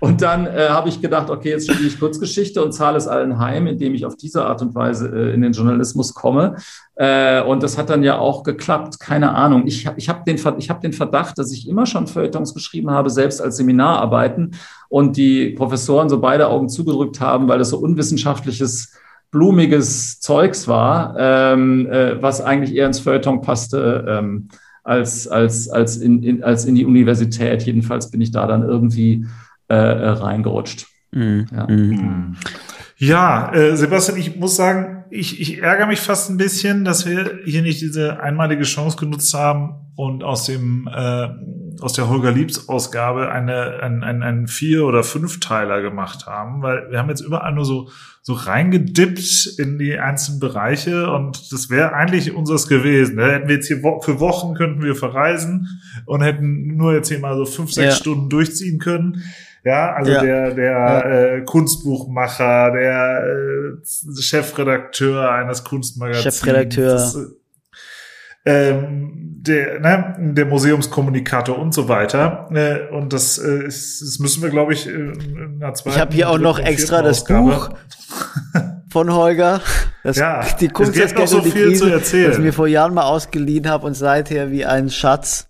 und dann äh, habe ich gedacht, okay, jetzt studiere ich Kurzgeschichte und zahle es allen heim, indem ich auf diese Art und Weise äh, in den Journalismus komme. Äh, und das hat dann ja auch geklappt. Keine Ahnung. Ich, ich habe den, hab den Verdacht, dass ich immer schon Feuilletons geschrieben habe, selbst als Seminararbeiten. Und die Professoren so beide Augen zugedrückt haben, weil es so unwissenschaftliches blumiges Zeugs war, ähm, äh, was eigentlich eher ins Feuilleton passte ähm, als, als, als, in, in, als in die Universität. Jedenfalls bin ich da dann irgendwie äh, äh reingerutscht. Mhm. Ja. Mhm. Ja, äh, Sebastian, ich muss sagen, ich, ich ärgere mich fast ein bisschen, dass wir hier nicht diese einmalige Chance genutzt haben und aus dem äh, aus der Holger Liebs Ausgabe eine ein, ein, ein vier oder fünfteiler gemacht haben, weil wir haben jetzt überall nur so so reingedippt in die einzelnen Bereiche und das wäre eigentlich unseres gewesen. Da hätten wir jetzt hier wo für Wochen könnten wir verreisen und hätten nur jetzt hier mal so fünf sechs ja. Stunden durchziehen können. Ja, also ja. der, der ja. äh, Kunstbuchmacher, der äh, Chefredakteur eines Kunstmagazins. Chefredakteur. Das, ähm, der, ne, der Museumskommunikator und so weiter. Äh, und das, äh, ist, das müssen wir, glaube ich, in einer zweiten. Ich habe hier auch noch extra das Buch von Holger. Das, ja, die Kunst, es gibt noch so viel Krise, zu erzählen. Das ich mir vor Jahren mal ausgeliehen habe und seither wie ein Schatz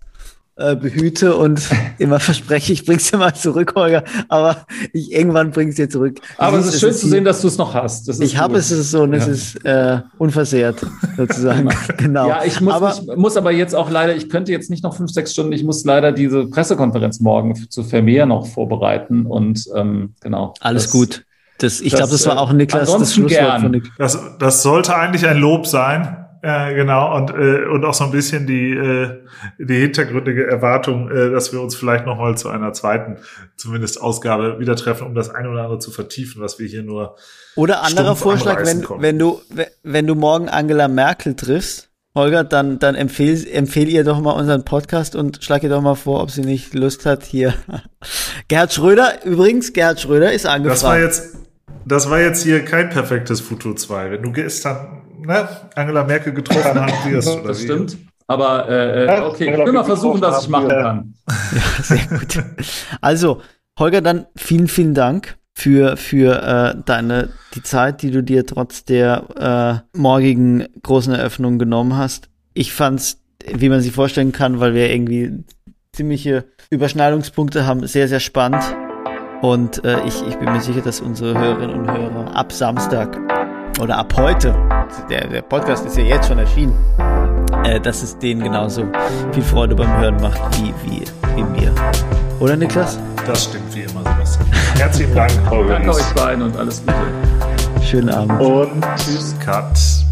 äh, behüte und *laughs* immer verspreche, ich bring's dir mal zurück, Holger. Aber ich irgendwann bring's dir zurück. Aber es ist schön zu sehen, dass du es noch hast. ich habe es, es ist so und ja. es ist äh, unversehrt sozusagen. *laughs* genau. Ja, ich muss, aber, ich muss aber jetzt auch leider, ich könnte jetzt nicht noch fünf, sechs Stunden, ich muss leider diese Pressekonferenz morgen zu Vermeer noch vorbereiten und ähm, genau. Alles das, gut. Das, ich glaube, das war auch Niklas das Schlusswort gern. von Niklas. Das, das sollte eigentlich ein Lob sein. Äh, genau, und, äh, und auch so ein bisschen die, äh, die hintergründige Erwartung, äh, dass wir uns vielleicht nochmal zu einer zweiten, zumindest Ausgabe wieder treffen, um das eine oder andere zu vertiefen, was wir hier nur. Oder anderer Vorschlag, wenn, wenn du, wenn du morgen Angela Merkel triffst, Holger, dann, dann empfehl, empfehl ihr doch mal unseren Podcast und schlag ihr doch mal vor, ob sie nicht Lust hat, hier. *laughs* Gerhard Schröder, übrigens, Gerhard Schröder ist angefragt. Das war jetzt, das war jetzt hier kein perfektes Futur 2. Wenn du gestern ne, Angela Merkel getroffen hast, wirst. *laughs* Oder das wie? stimmt. Aber äh, äh okay, ich will mal versuchen, was ich machen kann. Ja, sehr gut. Also, Holger, dann vielen, vielen Dank für, für äh, deine, die Zeit, die du dir trotz der äh, morgigen großen Eröffnung genommen hast. Ich fand's, wie man sich vorstellen kann, weil wir irgendwie ziemliche Überschneidungspunkte haben, sehr, sehr spannend. Und äh, ich, ich bin mir sicher, dass unsere Hörerinnen und Hörer ab Samstag oder ab heute, der, der Podcast ist ja jetzt schon erschienen, äh, dass es denen genauso viel Freude beim Hören macht wie, wie, wie mir. Oder Niklas? Das stimmt wie immer, Sebastian. Herzlichen Dank, Holger. Danke euch beiden und alles Gute. Schönen Abend. Und tschüss, Cut.